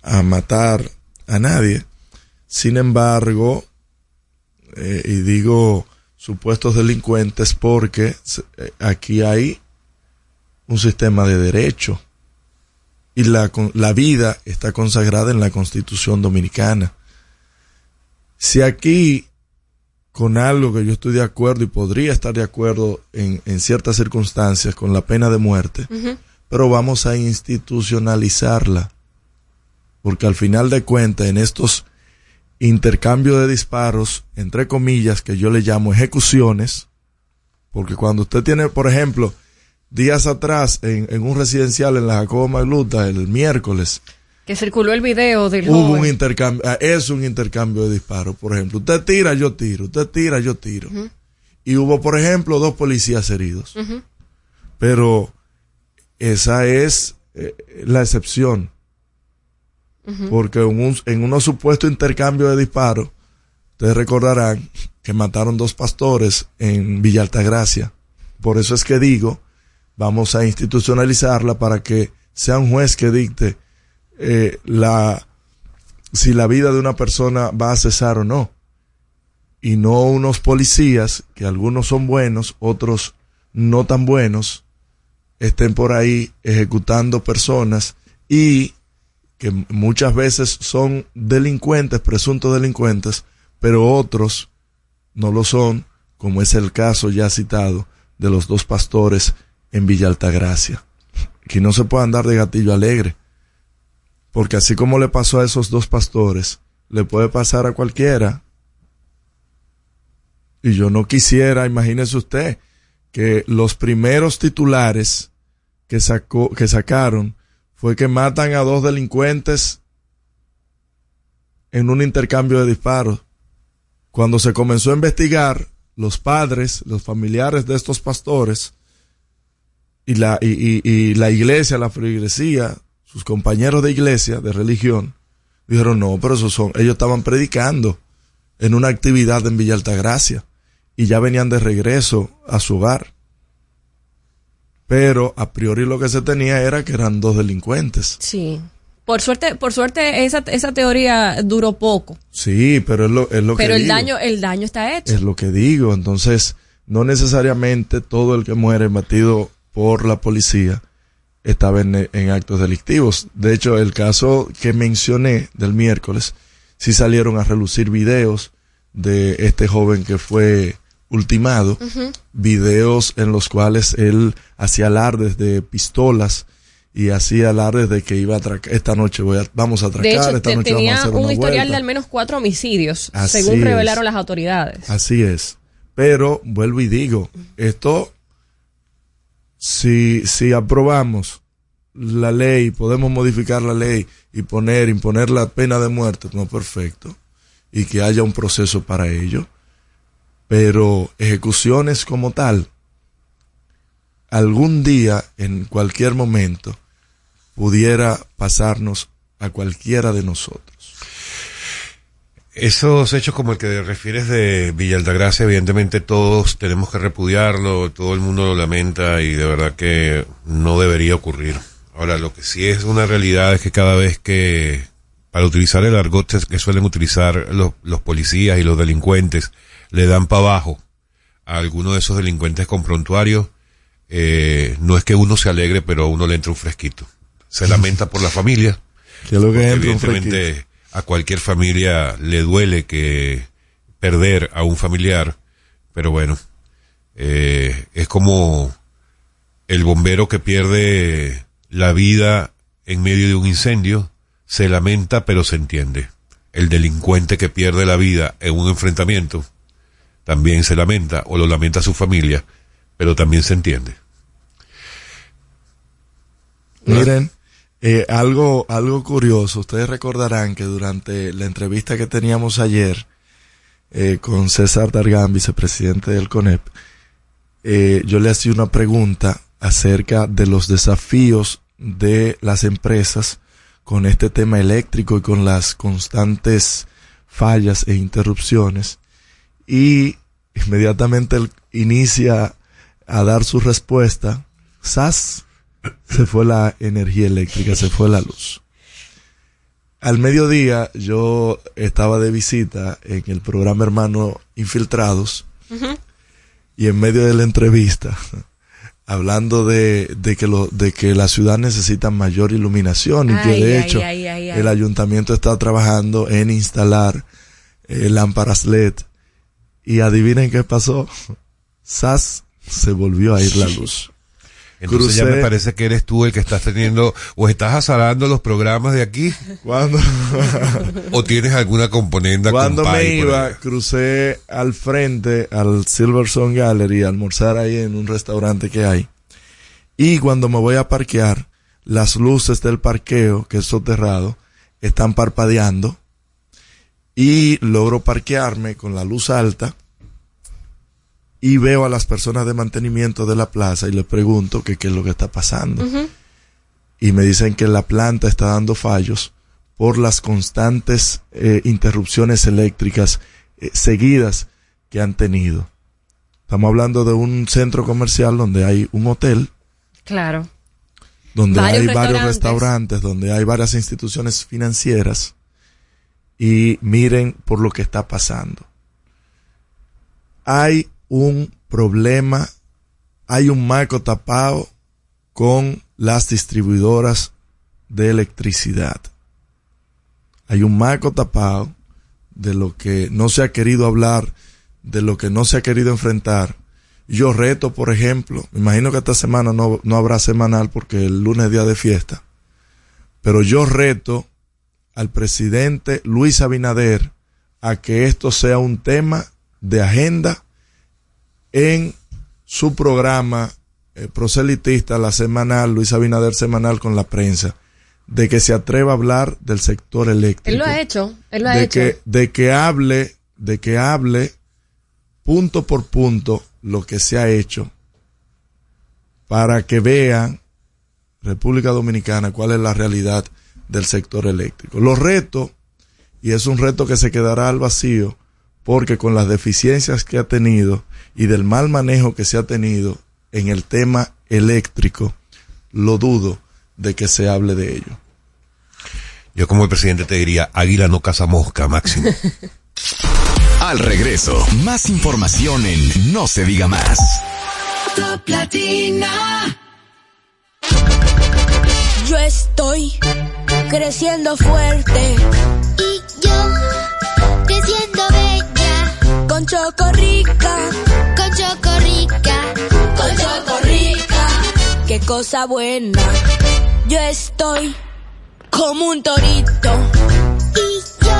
a matar a nadie. Sin embargo, eh, y digo supuestos delincuentes porque eh, aquí hay un sistema de derecho y la, con- la vida está consagrada en la constitución dominicana. Si aquí, con algo que yo estoy de acuerdo y podría estar de acuerdo en, en ciertas circunstancias con la pena de muerte, pero vamos a institucionalizarla. Porque al final de cuentas, en estos intercambios de disparos, entre comillas, que yo le llamo ejecuciones, porque cuando usted tiene, por ejemplo, días atrás en, en un residencial en la Jacobo Magluta, el miércoles, Que circuló el video del hubo joven. un intercambio, ah, es un intercambio de disparos, por ejemplo. Usted tira, yo tiro, usted tira, yo tiro. Y hubo, por ejemplo, dos policías heridos. Pero esa es eh, la excepción. Porque en, un, en unos supuestos intercambios de disparos, ustedes recordarán que mataron dos pastores en Villa Altagracia. Por eso es que digo, vamos a institucionalizarla para que sea un juez que dicte eh, la si la vida de una persona va a cesar o no. Y no unos policías, que algunos son buenos, otros no tan buenos, estén por ahí ejecutando personas y que muchas veces son delincuentes, presuntos delincuentes, pero otros no lo son, como es el caso ya citado de los dos pastores en Villa Altagracia. Que no se puede andar de gatillo alegre, porque así como le pasó a esos dos pastores, le puede pasar a cualquiera. Y yo no quisiera, imagínese usted, que los primeros titulares que sacó, que sacaron fue que matan a dos delincuentes en un intercambio de disparos. Cuando se comenzó a investigar, los padres, los familiares de estos pastores y la, y, y- y la iglesia, la feligresía, sus compañeros de iglesia, de religión, dijeron, no, pero esos son, ellos estaban predicando en una actividad en Villa Altagracia y ya venían de regreso a su hogar. Pero a priori lo que se tenía era que eran dos delincuentes. Sí. Por suerte, por suerte esa, esa teoría duró poco. Sí, pero es lo, es lo pero que el digo. daño, el daño está hecho. Es lo que digo. Entonces, no necesariamente todo el que muere batido por la policía estaba en, en actos delictivos. De hecho, el caso que mencioné del miércoles, sí salieron a relucir videos de este joven que fue ultimado, videos en los cuales él hacía alardes de pistolas y hacía alardes de que iba a atracar, esta noche voy a, vamos a atracar, De hecho, esta te- noche vamos a tenía hacer un una historial vuelta. de al menos cuatro homicidios, Así según es. revelaron las autoridades. Así es. Pero vuelvo y digo, esto, si, si aprobamos la ley, podemos modificar la ley y poner, imponer la pena de muerte, no perfecto, y que haya un proceso para ello. Pero ejecuciones como tal, algún día, en cualquier momento, pudiera pasarnos a cualquiera de nosotros. Esos hechos como el que refieres de Villa Altagracia, evidentemente todos tenemos que repudiarlo, todo el mundo lo lamenta y de verdad que no debería ocurrir. Ahora, lo que sí es una realidad es que cada vez que, para utilizar el argot que suelen utilizar los, los policías y los delincuentes, le dan para abajo a alguno de esos delincuentes con prontuario, eh, no es que uno se alegre, pero a uno le entra un fresquito. Se lamenta por la familia. Que lo que un evidentemente a cualquier familia le duele que perder a un familiar, pero bueno, eh, es como el bombero que pierde la vida en medio de un incendio, se lamenta pero se entiende. El delincuente que pierde la vida en un enfrentamiento, también se lamenta o lo lamenta su familia, pero también se entiende. Miren, eh, algo, algo curioso, ustedes recordarán que durante la entrevista que teníamos ayer eh, con César Dargan, vicepresidente del CONEP, eh, yo le hacía una pregunta acerca de los desafíos de las empresas con este tema eléctrico y con las constantes fallas e interrupciones. Y inmediatamente él inicia a dar su respuesta. SAS se fue la energía eléctrica, se fue la luz. Al mediodía yo estaba de visita en el programa hermano Infiltrados y en medio de la entrevista, hablando de, de que lo, de que la ciudad necesita mayor iluminación y que de ay, hecho ay. el ayuntamiento está trabajando en instalar eh, lámparas LED y adivinen qué pasó. SAS se volvió a ir la luz. Entonces ya me parece que eres tú el que estás teniendo, o estás azarando los programas de aquí, Cuando, o tienes alguna componenda cuando con me iba, crucé al frente al Silverstone Gallery a almorzar ahí en un restaurante que hay. Y cuando me voy a parquear, las luces del parqueo, que es soterrado, están parpadeando. Y logro parquearme con la luz alta. Y veo a las personas de mantenimiento de la plaza y les pregunto que qué es lo que está pasando. y me dicen que la planta está dando fallos por las constantes eh, interrupciones eléctricas eh, seguidas que han tenido. Estamos hablando de un centro comercial donde hay un hotel, Claro. donde Varios hay varios restaurantes. restaurantes, donde hay varias instituciones financieras y miren por lo que está pasando. Hay un problema, hay un marco tapado con las distribuidoras de electricidad. Hay un marco tapado de lo que no se ha querido hablar, de lo que no se ha querido enfrentar. Yo reto, por ejemplo, me imagino que esta semana no, no habrá semanal porque el lunes es día de fiesta, pero yo reto al presidente Luis Abinader a que esto sea un tema de agenda en su programa eh, proselitista, la semanal, Luis Abinader semanal con la prensa, de que se atreva a hablar del sector eléctrico Él lo ha hecho. Él lo ha de hecho. que de que hable de que hable punto por punto lo que se ha hecho para que vean República Dominicana cuál es la realidad del sector eléctrico. Los retos y es un reto que se quedará al vacío porque con las deficiencias que ha tenido y del mal manejo que se ha tenido en el tema eléctrico, lo dudo de que se hable de ello. Yo como el presidente te diría, águila no caza mosca, máximo. Al regreso, más información en No se diga más. Top Latina. Yo estoy creciendo fuerte Y yo, creciendo bella, con Chocorrica, con chocorrica, con Chocorrica. Qué cosa buena. Yo estoy como un torito y yo,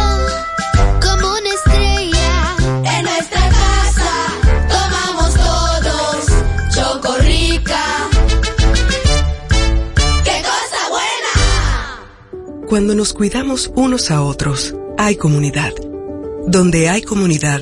como una estrella, En nuestra casa tomamos todos Chocorrica. ¡Qué cosa buena! Cuando nos cuidamos unos a otros, hay comunidad. Donde hay comunidad,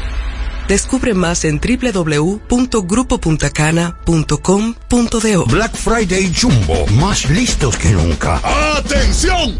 Descubre más en www.grupopuntacana.com.do. Black Friday Jumbo, más listos que nunca. ¡Atención!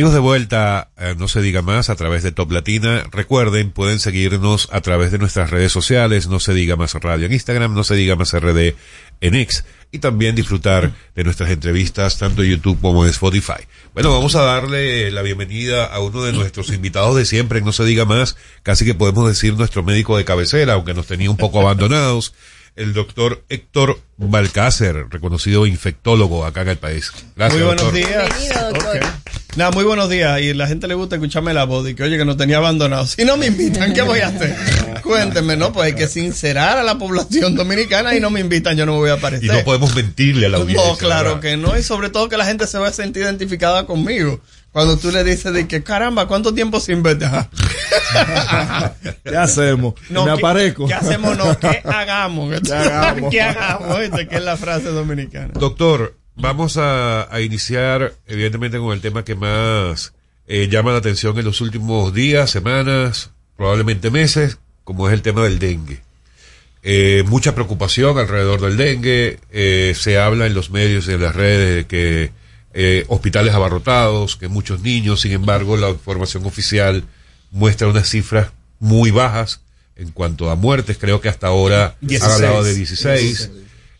Amigos de vuelta, eh, no se diga más a través de Top Latina. Recuerden, pueden seguirnos a través de nuestras redes sociales, no se diga más radio en Instagram, no se diga más RD en X. Y también disfrutar de nuestras entrevistas tanto en YouTube como en Spotify. Bueno, vamos a darle la bienvenida a uno de nuestros invitados de siempre, no se diga más, casi que podemos decir nuestro médico de cabecera, aunque nos tenía un poco abandonados el doctor Héctor Balcácer, reconocido infectólogo acá en el país. Gracias, muy buenos doctor. días. Ok. Nada, muy buenos días. Y la gente le gusta escucharme la voz y que, oye, que no tenía abandonado. Si no me invitan, ¿qué voy a hacer? Cuéntenme, ¿no? Pues hay que sincerar a la población dominicana y no me invitan, yo no me voy a aparecer. Y no podemos mentirle a la audiencia. No, claro ¿verdad? que no. Y sobre todo que la gente se va a sentir identificada conmigo. Cuando tú le dices de que, caramba, ¿cuánto tiempo sin verte? ¿Qué hacemos? No, Me ¿qué- aparezco. ¿Qué hacemos? No, ¿qué hagamos? ¿Qué hagamos? ¿Qué hagamos? Que es la frase dominicana. Doctor, vamos a, a iniciar evidentemente con el tema que más eh, llama la atención en los últimos días, semanas, probablemente meses, como es el tema del dengue. Eh, mucha preocupación alrededor del dengue, eh, se habla en los medios y en las redes de que eh, hospitales abarrotados, que muchos niños, sin embargo, la información oficial muestra unas cifras muy bajas en cuanto a muertes, creo que hasta ahora 16. hablado de 16.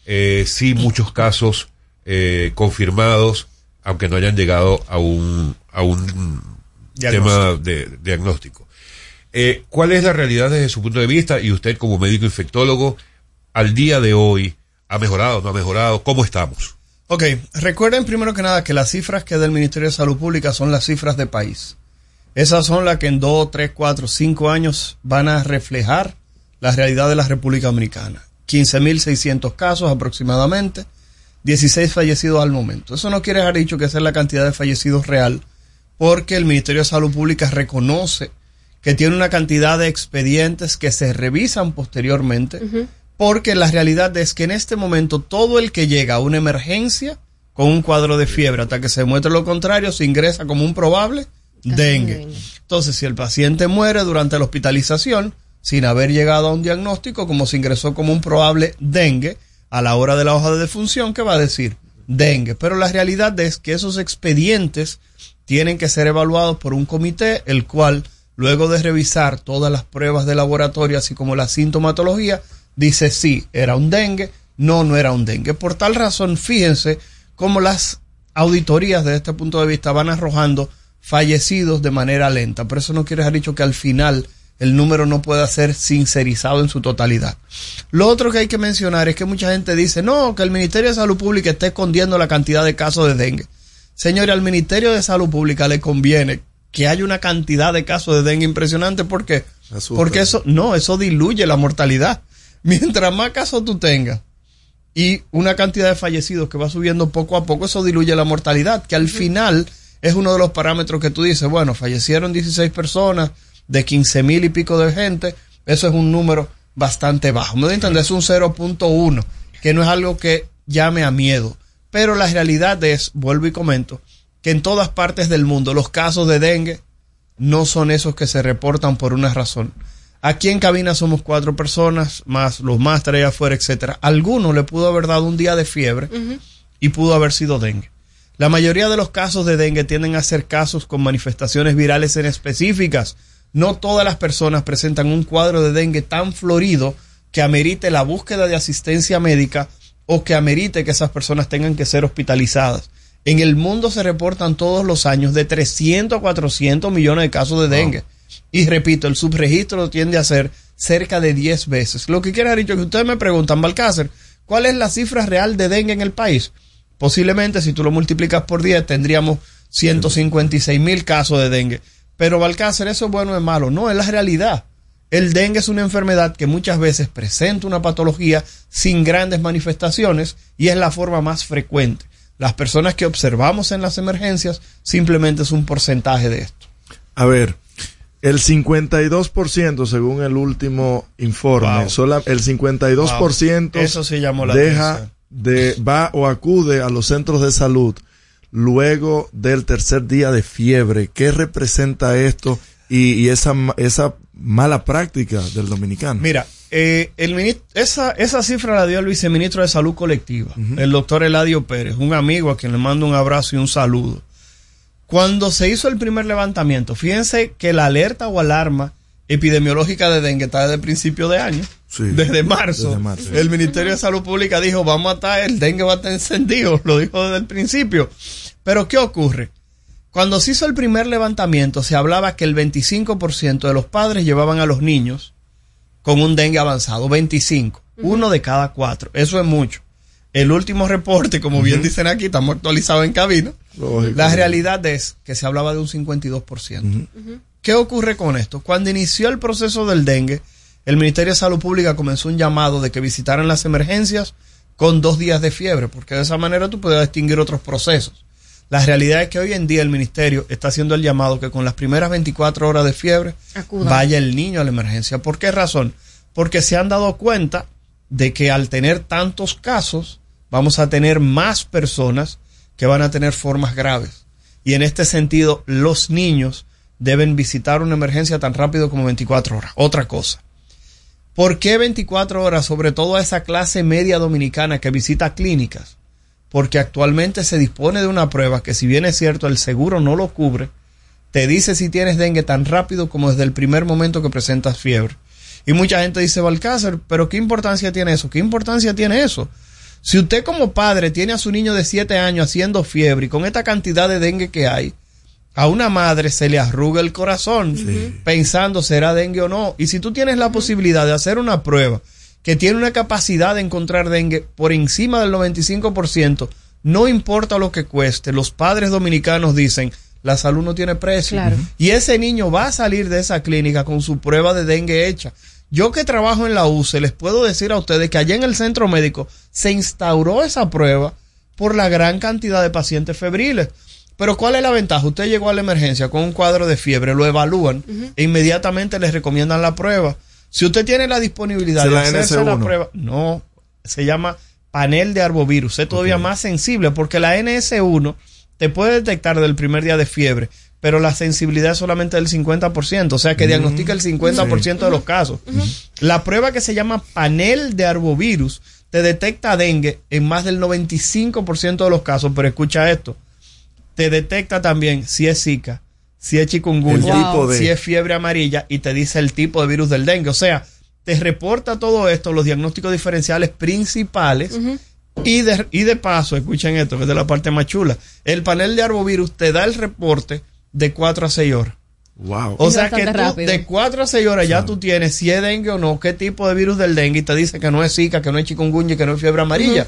Eh, sí, muchos casos eh, confirmados, aunque no hayan llegado a un, a un tema de diagnóstico. Eh, ¿Cuál es la realidad desde su punto de vista? Y usted como médico infectólogo, al día de hoy, ¿ha mejorado, no ha mejorado? ¿Cómo estamos? Ok, recuerden primero que nada que las cifras que da el Ministerio de Salud Pública son las cifras de país. Esas son las que en 2, 3, 4, 5 años van a reflejar la realidad de la República Dominicana. 15.600 casos aproximadamente, 16 fallecidos al momento. Eso no quiere dejar dicho que esa es la cantidad de fallecidos real, porque el Ministerio de Salud Pública reconoce que tiene una cantidad de expedientes que se revisan posteriormente, porque la realidad es que en este momento todo el que llega a una emergencia con un cuadro de fiebre hasta que se muestre lo contrario se ingresa como un probable dengue. Entonces, si el paciente muere durante la hospitalización sin haber llegado a un diagnóstico, como se ingresó como un probable dengue, a la hora de la hoja de defunción, ¿qué va a decir? Dengue. Pero la realidad es que esos expedientes tienen que ser evaluados por un comité, el cual, luego de revisar todas las pruebas de laboratorio, así como la sintomatología, dice sí, era un dengue, no, no era un dengue. Por tal razón, fíjense cómo las auditorías desde este punto de vista van arrojando fallecidos de manera lenta. Pero eso no quiere dejar dicho que al final el número no pueda ser sincerizado en su totalidad. Lo otro que hay que mencionar es que mucha gente dice, no, que el Ministerio de Salud Pública está escondiendo la cantidad de casos de dengue. Señores, al Ministerio de Salud Pública le conviene que haya una cantidad de casos de dengue impresionante porque porque eso no, eso diluye la mortalidad. Mientras más casos tú tengas y una cantidad de fallecidos que va subiendo poco a poco, eso diluye la mortalidad, que al final es uno de los parámetros que tú dices, bueno, fallecieron 16 personas de 15 mil y pico de gente, eso es un número bastante bajo. Me doy a entender, es un 0.1, que no es algo que llame a miedo. Pero la realidad es, vuelvo y comento, que en todas partes del mundo los casos de dengue no son esos que se reportan por una razón. Aquí en cabina somos cuatro personas, más los másteres allá afuera, etcétera. Alguno le pudo haber dado un día de fiebre y pudo haber sido dengue. La mayoría de los casos de dengue tienden a ser casos con manifestaciones virales en específicas. No todas las personas presentan un cuadro de dengue tan florido que amerite la búsqueda de asistencia médica o que amerite que esas personas tengan que ser hospitalizadas. En el mundo se reportan todos los años de 300 a 400 millones de casos de dengue. Y repito, el subregistro tiende a ser cerca de 10 veces. Lo que quiere decir que ustedes me preguntan, Balcácer, ¿cuál es la cifra real de dengue en el país? Posiblemente, si tú lo multiplicas por 10, tendríamos 156 mil casos de dengue. Pero Balcácer, eso es bueno o es malo. No, es la realidad. El dengue es una enfermedad que muchas veces presenta una patología sin grandes manifestaciones y es la forma más frecuente. Las personas que observamos en las emergencias simplemente es un porcentaje de esto. A ver, el 52% según el último informe, Wow. sola- el 52% Wow. Eso sí llamó la deja atención. de va o acude a los centros de salud luego del tercer día de fiebre. ¿Qué representa esto y, y esa esa mala práctica del dominicano? Mira, eh, el esa, esa cifra la dio el viceministro de Salud Colectiva, el doctor Eladio Pérez, un amigo a quien le mando un abrazo y un saludo. Cuando se hizo el primer levantamiento, fíjense que la alerta o alarma epidemiológica de dengue está desde el principio de año. desde marzo. desde marzo. El Ministerio de Salud Pública dijo, vamos a estar, el dengue va a estar encendido, lo dijo desde el principio. Pero ¿qué ocurre? Cuando se hizo el primer levantamiento, se hablaba que el 25% de los padres llevaban a los niños con un dengue avanzado, 25, uno de cada cuatro, eso es mucho. El último reporte, como bien dicen aquí, estamos actualizados en cabina, Lógico. la realidad es que se hablaba de un 52%. ¿Qué ocurre con esto? Cuando inició el proceso del dengue, el Ministerio de Salud Pública comenzó un llamado de que visitaran las emergencias con dos días de fiebre, porque de esa manera tú puedes distinguir otros procesos. La realidad es que hoy en día el Ministerio está haciendo el llamado que con las primeras 24 horas de fiebre vaya el niño a la emergencia. ¿Por qué razón? Porque se han dado cuenta de que al tener tantos casos, vamos a tener más personas que van a tener formas graves. Y en este sentido, los niños deben visitar una emergencia tan rápido como 24 horas. Otra cosa. ¿Por qué 24 horas? Sobre todo a esa clase media dominicana que visita clínicas. Porque actualmente se dispone de una prueba que si bien es cierto el seguro no lo cubre, te dice si tienes dengue tan rápido como desde el primer momento que presentas fiebre. Y mucha gente dice, Balcácer, pero ¿qué importancia tiene eso? ¿Qué importancia tiene eso? Si usted como padre tiene a su niño de 7 años haciendo fiebre y con esta cantidad de dengue que hay, a una madre se le arruga el corazón pensando será dengue o no. Y si tú tienes la posibilidad de hacer una prueba que tiene una capacidad de encontrar dengue por encima del 95%, no importa lo que cueste, los padres dominicanos dicen, la salud no tiene precio. Claro. Y ese niño va a salir de esa clínica con su prueba de dengue hecha. Yo que trabajo en la UCE, les puedo decir a ustedes que allá en el centro médico se instauró esa prueba por la gran cantidad de pacientes febriles. Pero ¿cuál es la ventaja? Usted llegó a la emergencia con un cuadro de fiebre, lo evalúan e inmediatamente les recomiendan la prueba. Si usted tiene la disponibilidad ¿Es de la hacerse la NS1? prueba, no, se llama panel de arbovirus, es todavía más sensible porque la NS1 te puede detectar del primer día de fiebre, pero la sensibilidad es solamente del 50%, o sea que diagnostica el 50% de los casos. La prueba que se llama panel de arbovirus te detecta dengue en más del 95% de los casos, pero escucha esto, te detecta también si es Zika, si es chikungunya, de- si es fiebre amarilla y te dice el tipo de virus del dengue. O sea, te reporta todo esto, los diagnósticos diferenciales principales. Y, de, y de paso, escuchen esto, que es de la parte más chula. El panel de arbovirus te da el reporte de 4 a 6 horas. Wow. O Es sea que bastante tú, rápido. de 4 a 6 horas ya tú tienes si es dengue o no, qué tipo de virus del dengue y te dice que no es Zika, que no es chikungunya, que no es fiebre amarilla.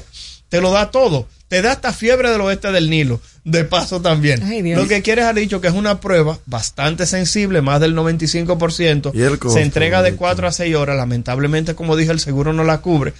Te lo da todo. Te da hasta fiebre del oeste del Nilo, de paso también. Ay, Dios. Lo que quieres ha dicho que es una prueba bastante sensible, más del 95%. ¿Y el costo, se entrega de Víctor? 4 a 6 horas. Lamentablemente, como dije, el seguro no la cubre.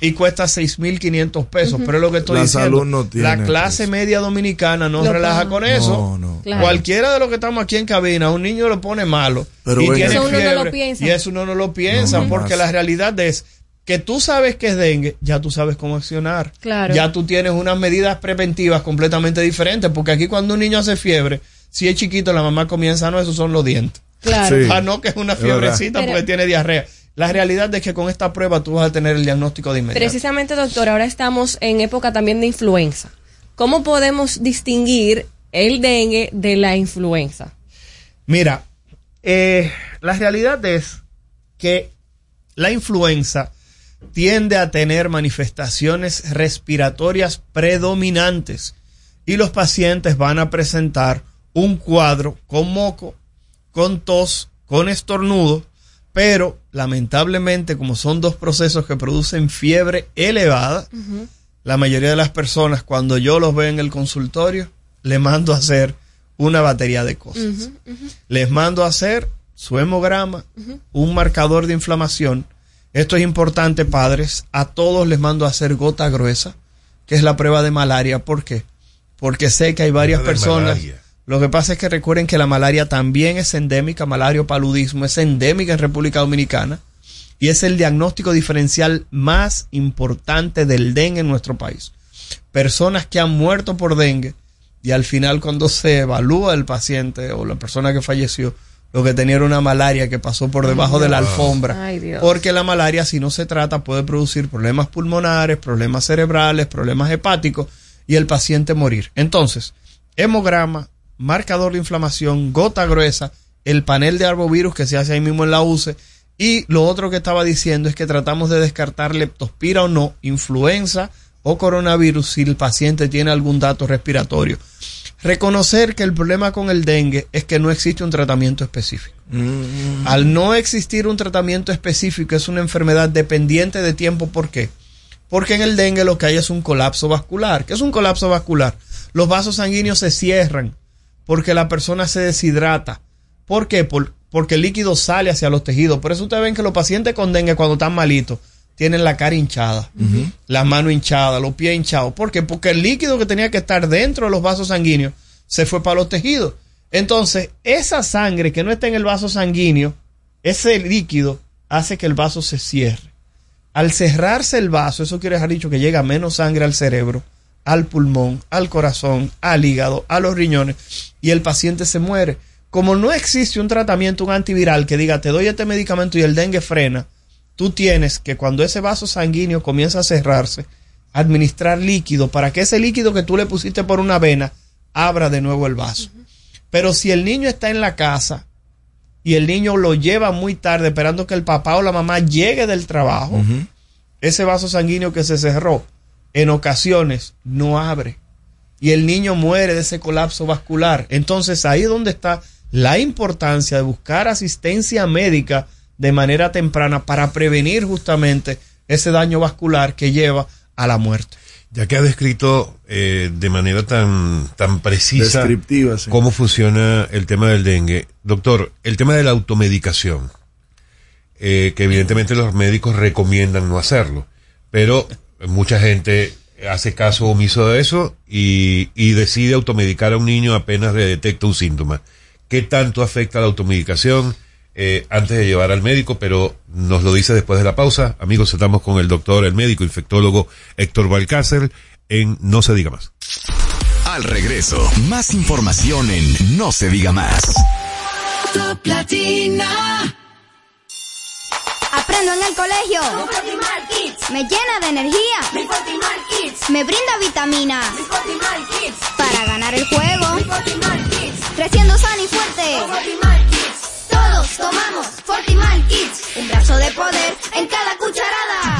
Y cuesta 6.500 pesos. Pero es lo que estoy La diciendo. salud no tiene, la clase media dominicana no Lo relaja con eso. No, no. Claro. Cualquiera de los que estamos aquí en cabina, un niño lo pone malo. Pero y tiene Eso uno no lo fiebre, piensa. Y eso uno no lo piensa, No, porque más. la realidad es que tú sabes que es dengue, ya tú sabes cómo accionar. Claro. Ya tú tienes unas medidas preventivas completamente diferentes, porque aquí cuando un niño hace fiebre, si es chiquito, la mamá comienza, no, esos son los dientes. Claro. Sí. Ah, no, que es una fiebrecita Pero- porque tiene diarrea. La realidad es que con esta prueba tú vas a tener el diagnóstico de inmediato. Precisamente, doctor, ahora estamos en época también de influenza. ¿Cómo podemos distinguir el dengue de la influenza? Mira, eh, la realidad es que la influenza tiende a tener manifestaciones respiratorias predominantes y los pacientes van a presentar un cuadro con moco, con tos, con estornudo, pero lamentablemente como son dos procesos que producen fiebre elevada, la mayoría de las personas cuando yo los veo en el consultorio, le mando a hacer una batería de cosas. Les mando a hacer su hemograma, un marcador de inflamación. Esto es importante, padres. A todos les mando a hacer gota gruesa, que es la prueba de malaria. ¿Por qué? Porque sé que hay varias personas. malaria. Lo que pasa es que recuerden que la malaria también es endémica, malaria o paludismo, es endémica en República Dominicana y es el diagnóstico diferencial más importante del dengue en nuestro país. Personas que han muerto por dengue y al final cuando se evalúa el paciente o la persona que falleció, lo que tenía era una malaria que pasó por debajo de la alfombra. Ay, Dios. Porque la malaria, si no se trata, puede producir problemas pulmonares, problemas cerebrales, problemas hepáticos y el paciente morir. Entonces, hemograma, marcador de inflamación, gota gruesa, el panel de arbovirus que se hace ahí mismo en la UCE. Y lo otro que estaba diciendo es que tratamos de descartar leptospira o no, influenza o coronavirus si el paciente tiene algún dato respiratorio. Reconocer que el problema con el dengue es que no existe un tratamiento específico. Mm. Al no existir un tratamiento específico es una enfermedad dependiente de tiempo. ¿Por qué? Porque en el dengue lo que hay es un colapso vascular. ¿Qué es un colapso vascular? Los vasos sanguíneos se cierran porque la persona se deshidrata. ¿Por qué? Por- porque el líquido sale hacia los tejidos. Por eso ustedes ven que los pacientes con dengue cuando están malitos tienen la cara hinchada, las manos hinchadas, los pies hinchados. ¿Por qué? Porque el líquido que tenía que estar dentro de los vasos sanguíneos se fue para los tejidos. Entonces, esa sangre que no está en el vaso sanguíneo, ese líquido hace que el vaso se cierre. Al cerrarse el vaso, eso quiere decir dicho que llega menos sangre al cerebro, al pulmón, al corazón, al hígado, a los riñones y el paciente se muere. Como no existe un tratamiento, un antiviral que diga te doy este medicamento y el dengue frena, tú tienes que cuando ese vaso sanguíneo comienza a cerrarse, administrar líquido para que ese líquido que tú le pusiste por una vena abra de nuevo el vaso. Pero si el niño está en la casa y el niño lo lleva muy tarde esperando que el papá o la mamá llegue del trabajo, ese vaso sanguíneo que se cerró en ocasiones no abre y el niño muere de ese colapso vascular. Entonces ahí es donde está la importancia de buscar asistencia médica de manera temprana para prevenir justamente ese daño vascular que lleva a la muerte. Ya que ha descrito eh, de manera tan, tan precisa Descriptiva, sí. cómo funciona el tema del dengue, doctor, el tema de la automedicación, eh, que evidentemente los médicos recomiendan no hacerlo, pero mucha gente hace caso omiso de eso y, y decide automedicar a un niño apenas le detecta un síntoma. ¿Qué tanto afecta la automedicación? Eh, antes de llevar al médico, pero nos lo dice después de la pausa. Amigos, estamos con el doctor, el médico infectólogo Héctor Balcácer en No se diga más. Al regreso, más información en No se diga más. Top Latina. Aprendo en el colegio. Me llena de energía. Me brinda vitamina. Para ganar el juego. Creciendo sano y fuerte. Todos tomamos Fortimal Kids. Un brazo de poder en cada cucharada.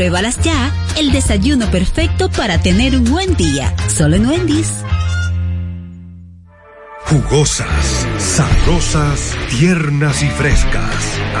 Pruébalas ya. El desayuno perfecto para tener un buen día. Solo en Wendy's. Jugosas, sabrosas, tiernas y frescas.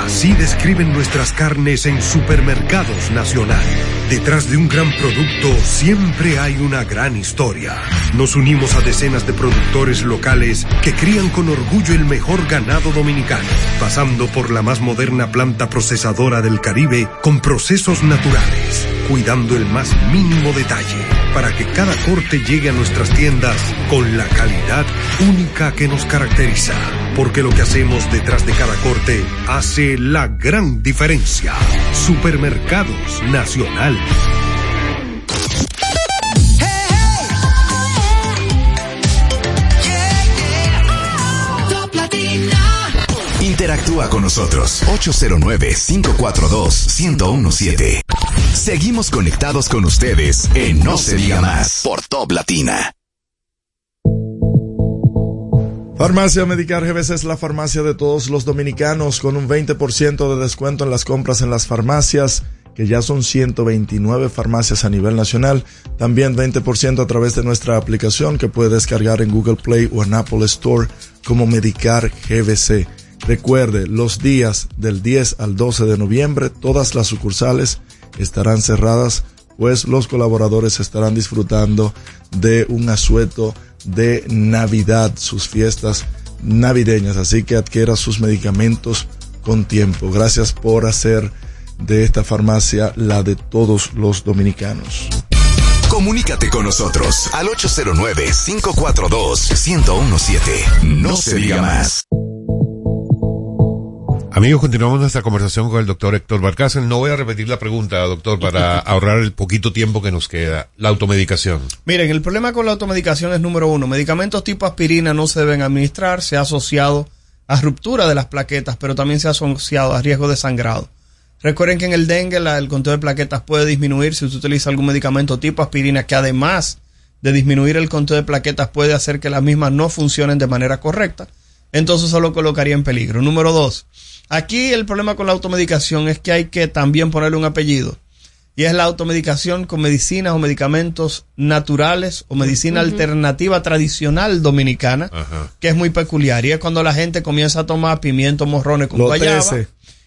Así describen nuestras carnes en Supermercados Nacional. Detrás de un gran producto siempre hay una gran historia. Nos unimos a decenas de productores locales que crían con orgullo el mejor ganado dominicano, pasando por la más moderna planta procesadora del Caribe con procesos naturales, cuidando el más mínimo detalle para que cada corte llegue a nuestras tiendas con la calidad única que nos caracteriza. Porque lo que hacemos detrás de cada corte hace la gran diferencia. Supermercados Nacional. Interactúa con nosotros 809-542-1017. Seguimos conectados con ustedes en No Se Diga Más por Top Latina. Farmacia Medicar GBC es la farmacia de todos los dominicanos con un 20% de descuento en las compras en las farmacias, que ya son 129 farmacias a nivel nacional. También 20% a través de nuestra aplicación que puede descargar en Google Play o en Apple Store como Medicar GBC. Recuerde, los días del 10 al 12 de noviembre, todas las sucursales estarán cerradas, pues los colaboradores estarán disfrutando de un asueto de Navidad, sus fiestas navideñas. Así que adquiera sus medicamentos con tiempo. Gracias por hacer de esta farmacia la de todos los dominicanos. Comunícate con nosotros al 809-542-1017. No se diga más. Amigos, continuamos nuestra conversación con el doctor Héctor Barcácer. No voy a repetir la pregunta, doctor, para ahorrar el poquito tiempo que nos queda. La automedicación. Miren, el problema con la automedicación es número uno. Medicamentos tipo aspirina no se deben administrar, se ha asociado a ruptura de las plaquetas, pero también se ha asociado a riesgo de sangrado. Recuerden que en el dengue la- el conteo de plaquetas puede disminuir si usted utiliza algún medicamento tipo aspirina que además de disminuir el conteo de plaquetas puede hacer que las mismas no funcionen de manera correcta. Entonces eso lo colocaría en peligro. Número dos, aquí el problema con la automedicación es que hay que también ponerle un apellido. Y es la automedicación con medicinas o medicamentos naturales o medicina alternativa tradicional dominicana, que es muy peculiar. Y es cuando la gente comienza a tomar pimiento morrones con Los guayaba,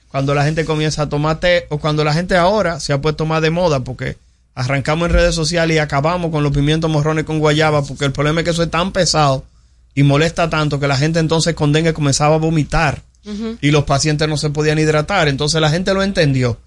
cuando la gente comienza a tomar té, o cuando la gente ahora se ha puesto más de moda, porque arrancamos en redes sociales y acabamos con los pimientos morrones con guayaba, porque el problema es que eso es tan pesado y molesta tanto que la gente entonces con dengue comenzaba a vomitar y los pacientes no se podían hidratar. Entonces la gente lo entendió.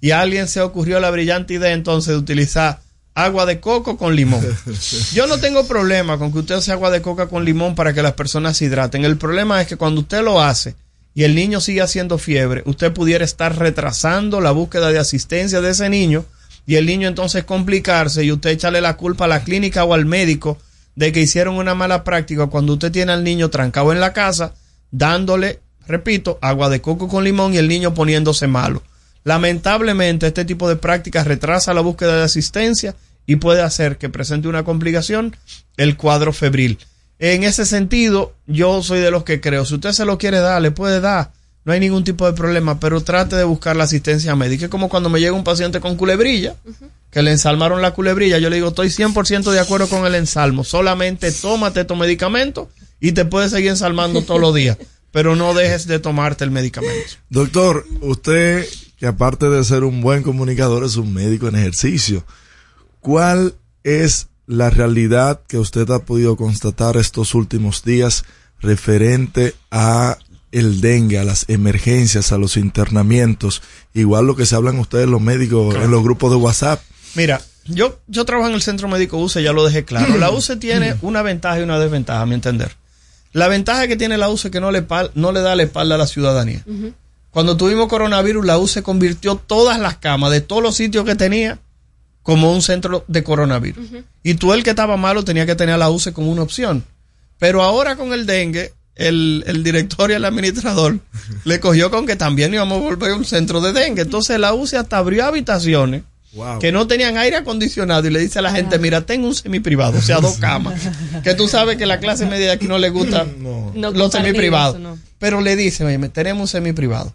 Y a alguien se ocurrió la brillante idea entonces de utilizar agua de coco con limón. Yo no tengo problema con que usted hace agua de coca con limón para que las personas se hidraten. El problema es que cuando usted lo hace y el niño sigue haciendo fiebre, usted pudiera estar retrasando la búsqueda de asistencia de ese niño y el niño entonces complicarse y usted echarle la culpa a la clínica o al médico de que hicieron una mala práctica cuando usted tiene al niño trancado en la casa dándole, repito, agua de coco con limón y el niño poniéndose malo. Lamentablemente este tipo de prácticas retrasa la búsqueda de asistencia y puede hacer que presente una complicación el cuadro febril. En ese sentido, yo soy de los que creo, si usted se lo quiere dar, le puede dar, no hay ningún tipo de problema, pero trate de buscar la asistencia médica. Es como cuando me llega un paciente con culebrilla, que le ensalmaron la culebrilla, yo le digo, estoy 100% de acuerdo con el ensalmo, solamente tómate tu medicamento y te puedes seguir ensalmando todos los días, pero no dejes de tomarte el medicamento. Doctor, usted que aparte de ser un buen comunicador es un médico en ejercicio. ¿Cuál es la realidad que usted ha podido constatar estos últimos días referente a el dengue, a las emergencias, a los internamientos? Igual lo que se hablan ustedes los médicos en los grupos de WhatsApp. Mira, yo, yo trabajo en el centro médico UCE, ya lo dejé claro. La UCE tiene una ventaja y una desventaja, a mi entender. La ventaja que tiene la UCE es que no le, pal- no le da la espalda a la ciudadanía. Cuando tuvimos coronavirus, la UCE convirtió todas las camas de todos los sitios que tenía como un centro de coronavirus. Y tú el que estaba malo tenía que tener a la UCE como una opción. Pero ahora con el dengue, el, el director y el administrador le cogió con que también íbamos a volver un centro de dengue. Entonces la UCE hasta abrió habitaciones Wow. que no tenían aire acondicionado y le dice a la gente, mira, tengo un semiprivado, o sea, dos camas. que tú sabes que la clase media de aquí no le gusta No los semiprivados. eso, no. Pero le dice, oye, tenemos un semiprivado,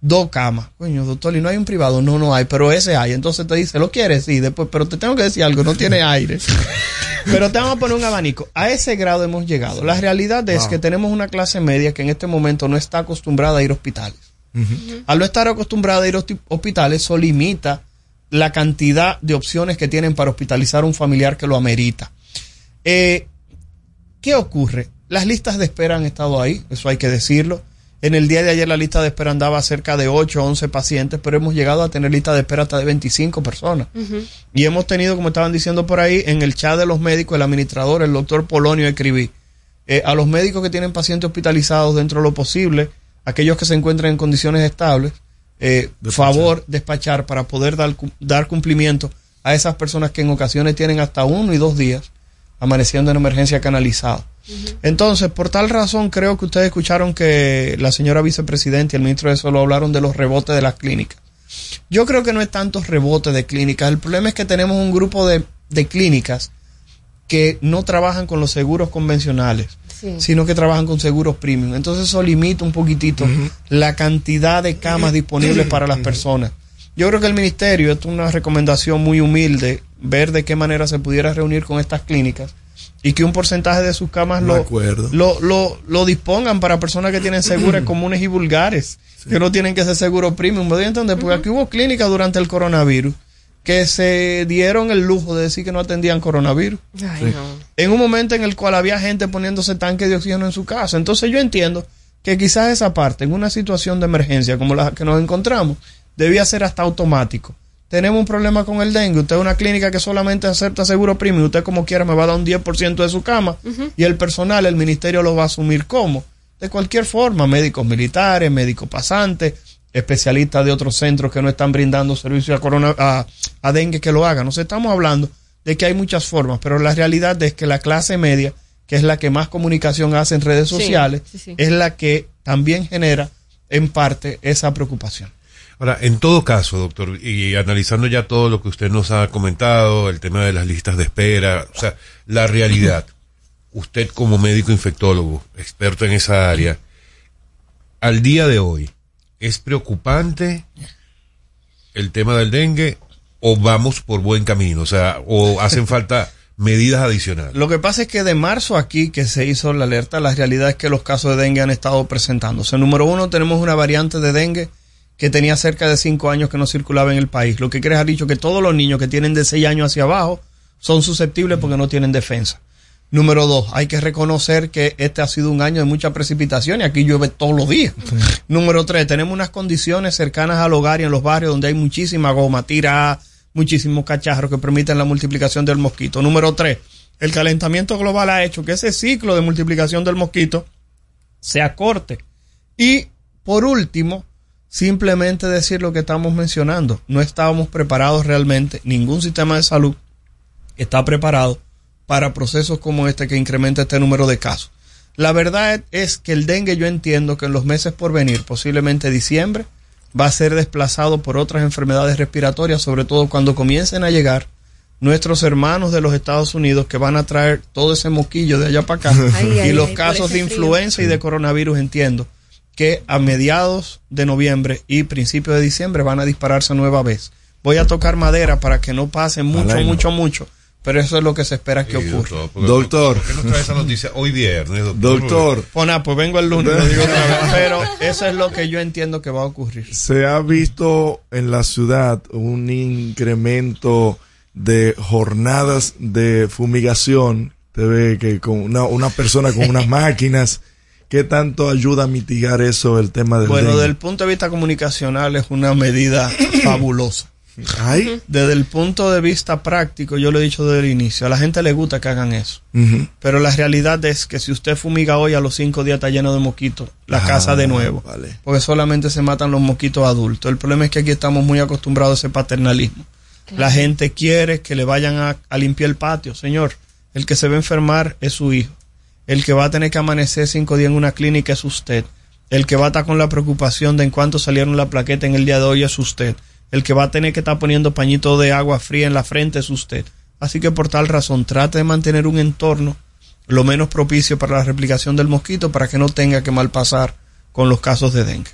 dos camas. Coño, doctor, ¿y no hay un privado? No, no hay, pero ese hay. Entonces te dice, ¿lo quieres? Sí, después, pero te tengo que decir algo, no tiene aire. pero te vamos a poner un abanico. A ese grado hemos llegado. La realidad es Wow. que tenemos una clase media que en este momento no está acostumbrada a ir a hospitales. Al no estar acostumbrada a ir a hospi- hospitales, eso limita la cantidad de opciones que tienen para hospitalizar a un familiar que lo amerita. Eh, ¿Qué ocurre? Las listas de espera han estado ahí, eso hay que decirlo. En el día de ayer la lista de espera andaba cerca de 8 o 11 pacientes, pero hemos llegado a tener lista de espera hasta de 25 personas. Y hemos tenido, como estaban diciendo por ahí, en el chat de los médicos, el administrador, el doctor Polonio, escribí, eh, a los médicos que tienen pacientes hospitalizados dentro de lo posible, aquellos que se encuentran en condiciones estables, eh, favor despachar para poder dar, cu- dar cumplimiento a esas personas que en ocasiones tienen hasta uno y dos días amaneciendo en emergencia canalizado. Entonces, por tal razón, creo que ustedes escucharon que la señora vicepresidenta y el ministro de Salud hablaron de los rebotes de las clínicas. Yo creo que no es tanto rebote de clínicas. El problema es que tenemos un grupo de, de clínicas que no trabajan con los seguros convencionales, Sí. sino que trabajan con seguros premium. Entonces eso limita un poquitito la cantidad de camas disponibles para las personas. Yo creo que el ministerio, esto es una recomendación muy humilde, ver de qué manera se pudiera reunir con estas clínicas y que un porcentaje de sus camas lo, acuerdo. lo, lo, lo dispongan para personas que tienen seguros comunes y vulgares, que no tienen que ser seguro premium. ¿Me doy a entender? Porque aquí hubo clínicas durante el coronavirus que se dieron el lujo de decir que no atendían coronavirus. Ay, no. En un momento en el cual había gente poniéndose tanque de oxígeno en su casa. Entonces yo entiendo que quizás esa parte, en una situación de emergencia como la que nos encontramos, debía ser hasta automático. Tenemos un problema con el dengue. Usted es una clínica que solamente acepta seguro premium. Usted como quiera me va a dar un 10% de su cama. Y el personal, el ministerio lo va a asumir como. De cualquier forma, médicos militares, médicos pasantes, especialistas de otros centros que no están brindando servicio a, corona, a, a dengue que lo hagan. Nos estamos hablando de que hay muchas formas, pero la realidad es que la clase media, que es la que más comunicación hace en redes Sí, sociales, sí, sí. es la que también genera en parte esa preocupación. Ahora, en todo caso, doctor, y analizando ya todo lo que usted nos ha comentado, el tema de las listas de espera, o sea, la realidad, usted como médico infectólogo, experto en esa área, al día de hoy, ¿es preocupante el tema del dengue o vamos por buen camino? O sea, o hacen falta medidas adicionales. Lo que pasa es que de marzo aquí que se hizo la alerta, la realidad es que los casos de dengue han estado presentándose. Número uno, tenemos una variante de dengue que tenía cerca de cinco años que no circulaba en el país. Lo que quiere ha dicho que todos los niños que tienen de seis años hacia abajo son susceptibles porque no tienen defensa. Número dos, hay que reconocer que este ha sido un año de mucha precipitación y aquí llueve todos los días. Número tres, tenemos unas condiciones cercanas al hogar y en los barrios donde hay muchísima goma, tira, muchísimos cacharros que permiten la multiplicación del mosquito. Número tres, el calentamiento global ha hecho que ese ciclo de multiplicación del mosquito se acorte. Y por último, simplemente decir lo que estamos mencionando. No estábamos preparados realmente, ningún sistema de salud está preparado para procesos como este que incrementa este número de casos. La verdad es que el dengue yo entiendo que en los meses por venir, posiblemente diciembre, va a ser desplazado por otras enfermedades respiratorias, sobre todo cuando comiencen a llegar nuestros hermanos de los Estados Unidos que van a traer todo ese moquillo de allá para acá Ay, y ay, los ay, casos de frío. influenza y de coronavirus entiendo que a mediados de noviembre y principios de diciembre van a dispararse nueva vez. Voy a tocar madera para que no pase mucho, mucho, mucho, pero eso es lo que se espera que Sí, ocurra. doctor, porque- Doctor. ¿Por qué nos trae esa noticia hoy viernes, doctor? Doctor, Pues nada, pues vengo el lunes, lo digo otra vez, pero eso es lo que yo entiendo que va a ocurrir. se ha visto en la ciudad un incremento de jornadas de fumigación. Te ve que con una, una persona con unas máquinas, ¿qué tanto ayuda a mitigar eso el tema del Bueno, desde el punto de vista comunicacional es una medida fabulosa. Ay. Desde el punto de vista práctico, yo lo he dicho desde el inicio, a la gente le gusta que hagan eso. Pero la realidad es que si usted fumiga hoy, a los cinco días está lleno de mosquitos, la Ah, casa de nuevo. vale. Porque solamente se matan los mosquitos adultos. El problema es que aquí estamos muy acostumbrados a ese paternalismo. La gente quiere que le vayan a, a limpiar el patio. Señor, el que se va a enfermar es su hijo. El que va a tener que amanecer cinco días en una clínica es usted. El que va a estar con la preocupación de en cuánto salieron la plaqueta en el día de hoy es usted. El que va a tener que estar poniendo pañito de agua fría en la frente es usted. Así que por tal razón, trate de mantener un entorno lo menos propicio para la replicación del mosquito para que no tenga que malpasar con los casos de dengue.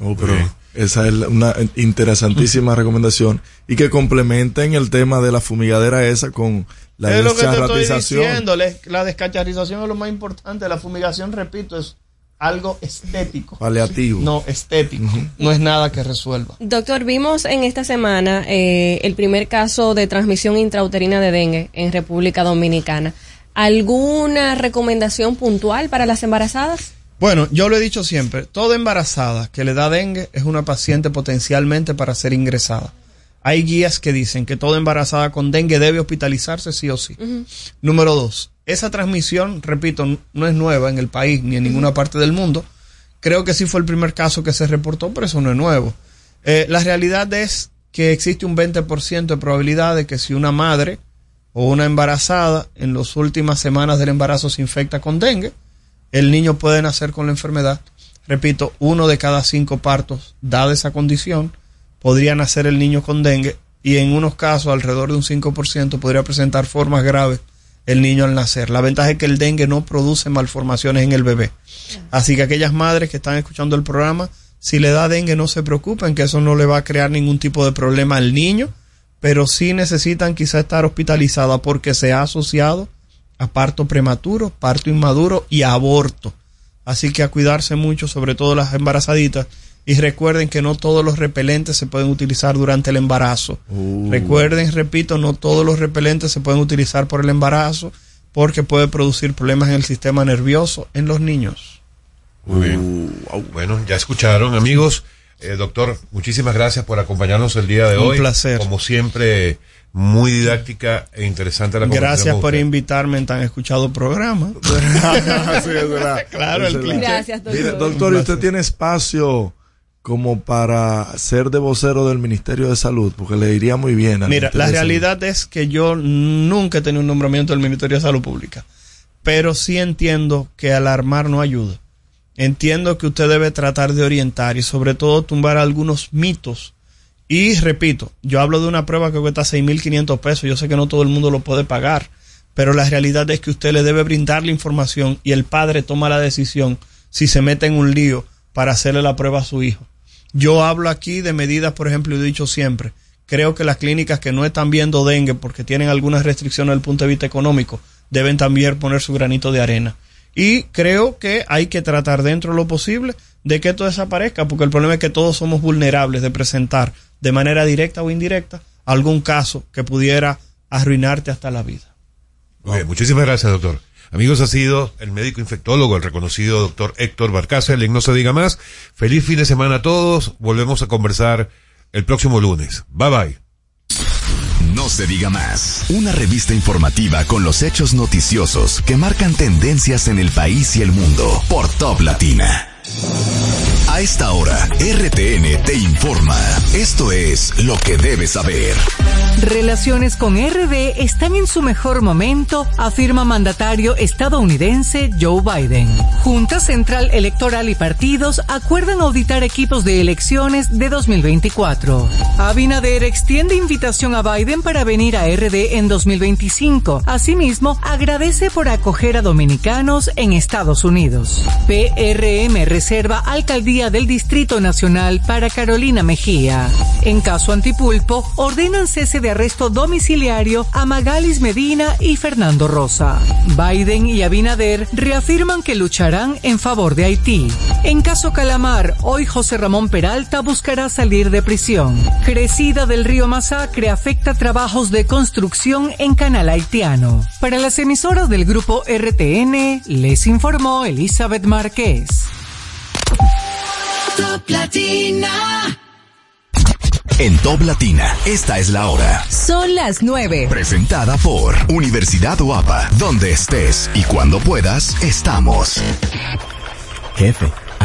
Oh, pero esa es una interesantísima recomendación y que complementen el tema de la fumigadera esa con la es lo que te estoy diciéndole. La descacharización es lo más importante. La fumigación, repito, es algo estético. Paliativo. No, estético. No es nada que resuelva. Doctor, vimos en esta semana eh, el primer caso de transmisión intrauterina de dengue en República Dominicana. ¿Alguna recomendación puntual para las embarazadas? Bueno, yo lo he dicho siempre, toda embarazada que le da dengue es una paciente potencialmente para ser ingresada. Hay guías que dicen que toda embarazada con dengue debe hospitalizarse sí o sí. Número dos, esa transmisión, repito, no es nueva en el país ni en ninguna parte del mundo. Creo que sí fue el primer caso que se reportó, pero eso no es nuevo. Eh, la realidad es que existe un 20% de probabilidad de que si una madre o una embarazada en las últimas semanas del embarazo se infecta con dengue, el niño puede nacer con la enfermedad. Repito, uno de cada cinco partos, dada esa condición, podría nacer el niño con dengue y en unos casos, alrededor de un 5%, podría presentar formas graves el niño al nacer. La ventaja es que el dengue no produce malformaciones en el bebé. Así que aquellas madres que están escuchando el programa, si le da dengue, no se preocupen, que eso no le va a crear ningún tipo de problema al niño, pero sí necesitan quizá estar hospitalizada porque se ha asociado a parto prematuro, parto inmaduro y aborto. Así que a cuidarse mucho, sobre todo las embarazaditas. Y recuerden que no todos los repelentes se pueden utilizar durante el embarazo. Recuerden, repito, no todos los repelentes se pueden utilizar por el embarazo porque puede producir problemas en el sistema nervioso en los niños. Muy bien. Bueno, ya escucharon, amigos. Eh, doctor, muchísimas gracias por acompañarnos el día de Un hoy. placer. Como siempre, muy didáctica e interesante la conversación Gracias por usted. invitarme en tan escuchado programa. Sí, es verdad. Claro, el cliché. Gracias, doctor. ¿y usted tiene espacio como para ser de vocero del Ministerio de Salud? Porque le iría muy bien. al Mira, la realidad es que yo nunca he tenido un nombramiento del Ministerio de Salud Pública, pero sí entiendo que alarmar no ayuda. Entiendo que usted debe tratar de orientar y sobre todo tumbar algunos mitos. Y repito, yo hablo de una prueba que cuesta 6.500 pesos, yo sé que no todo el mundo lo puede pagar, pero la realidad es que usted le debe brindar la información y el padre toma la decisión si se mete en un lío para hacerle la prueba a su hijo. Yo hablo aquí de medidas, por ejemplo, he dicho siempre, creo que las clínicas que no están viendo dengue porque tienen algunas restricciones desde el punto de vista económico, deben también poner su granito de arena. Y creo que hay que tratar dentro de lo posible de que esto desaparezca, porque el problema es que todos somos vulnerables de presentar de manera directa o indirecta algún caso que pudiera arruinarte hasta la vida. Muchísimas gracias, doctor. Amigos, ha sido el médico infectólogo, el reconocido doctor Héctor Barcácer. En No se diga más. Feliz fin de semana a todos. Volvemos a conversar el próximo lunes. Bye bye. No se diga más. Una revista informativa con los hechos noticiosos que marcan tendencias en el país y el mundo por Top Latina. A esta hora, RTN te informa. Esto es lo que debes saber. Relaciones con RD están en su mejor momento, afirma mandatario estadounidense Joe Biden. Junta Central Electoral y partidos acuerdan auditar equipos de elecciones de 2024. Abinader extiende invitación a Biden para venir a RD en 2025. Asimismo, agradece por acoger a dominicanos en Estados Unidos. PRM reserva alcaldía del Distrito Nacional para Carolina Mejía. En caso Antipulpo, ordenan cese de arresto domiciliario a Magalis Medina y Fernando Rosa. Biden y Abinader reafirman que lucharán en favor de Haití. En caso Calamar, hoy José Ramón Peralta buscará salir de prisión. Crecida del río Masacre afecta trabajos de construcción en canal haitiano. Para las emisoras del grupo RTN, les informó Elizabeth Márquez. Top Latina. En Top Latina, esta es la hora. Son las 9. Presentada por Universidad Guapa, donde estés y cuando puedas, estamos. Jefe,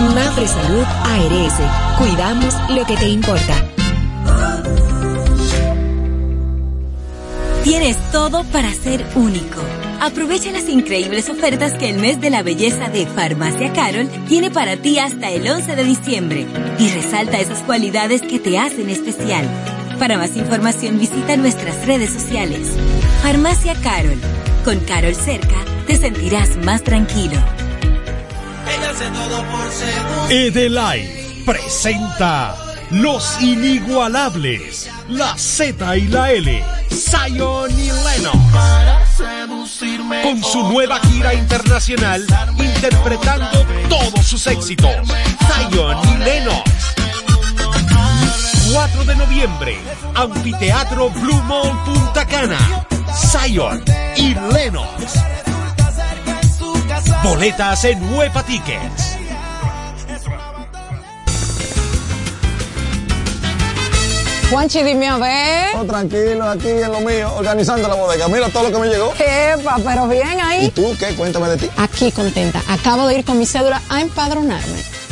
Mafre Salud ARS, cuidamos lo que te importa. Tienes todo para ser único. Aprovecha las increíbles ofertas que el mes de la belleza de Farmacia Carol tiene para ti hasta el 11 de diciembre y resalta esas cualidades que te hacen especial. Para más información visita nuestras redes sociales. Farmacia Carol. Con Carol cerca te sentirás más tranquilo. Edelai presenta Los Inigualables, la Z y la L, Zion y Lennox. Con su nueva gira internacional, interpretando todos sus éxitos, Zion y Lennox. 4 de noviembre, Anfiteatro Blue Mall Punta Cana, Zion y Lennox. Boletas en Huepa Tickets. Juanchi, dime a ver. Oh, tranquilo, aquí en lo mío, organizando la bodega. Mira todo lo que me llegó. Epa, pero bien ahí. ¿Y tú qué? Cuéntame de ti. Aquí contenta. Acabo de ir con mi cédula a empadronarme.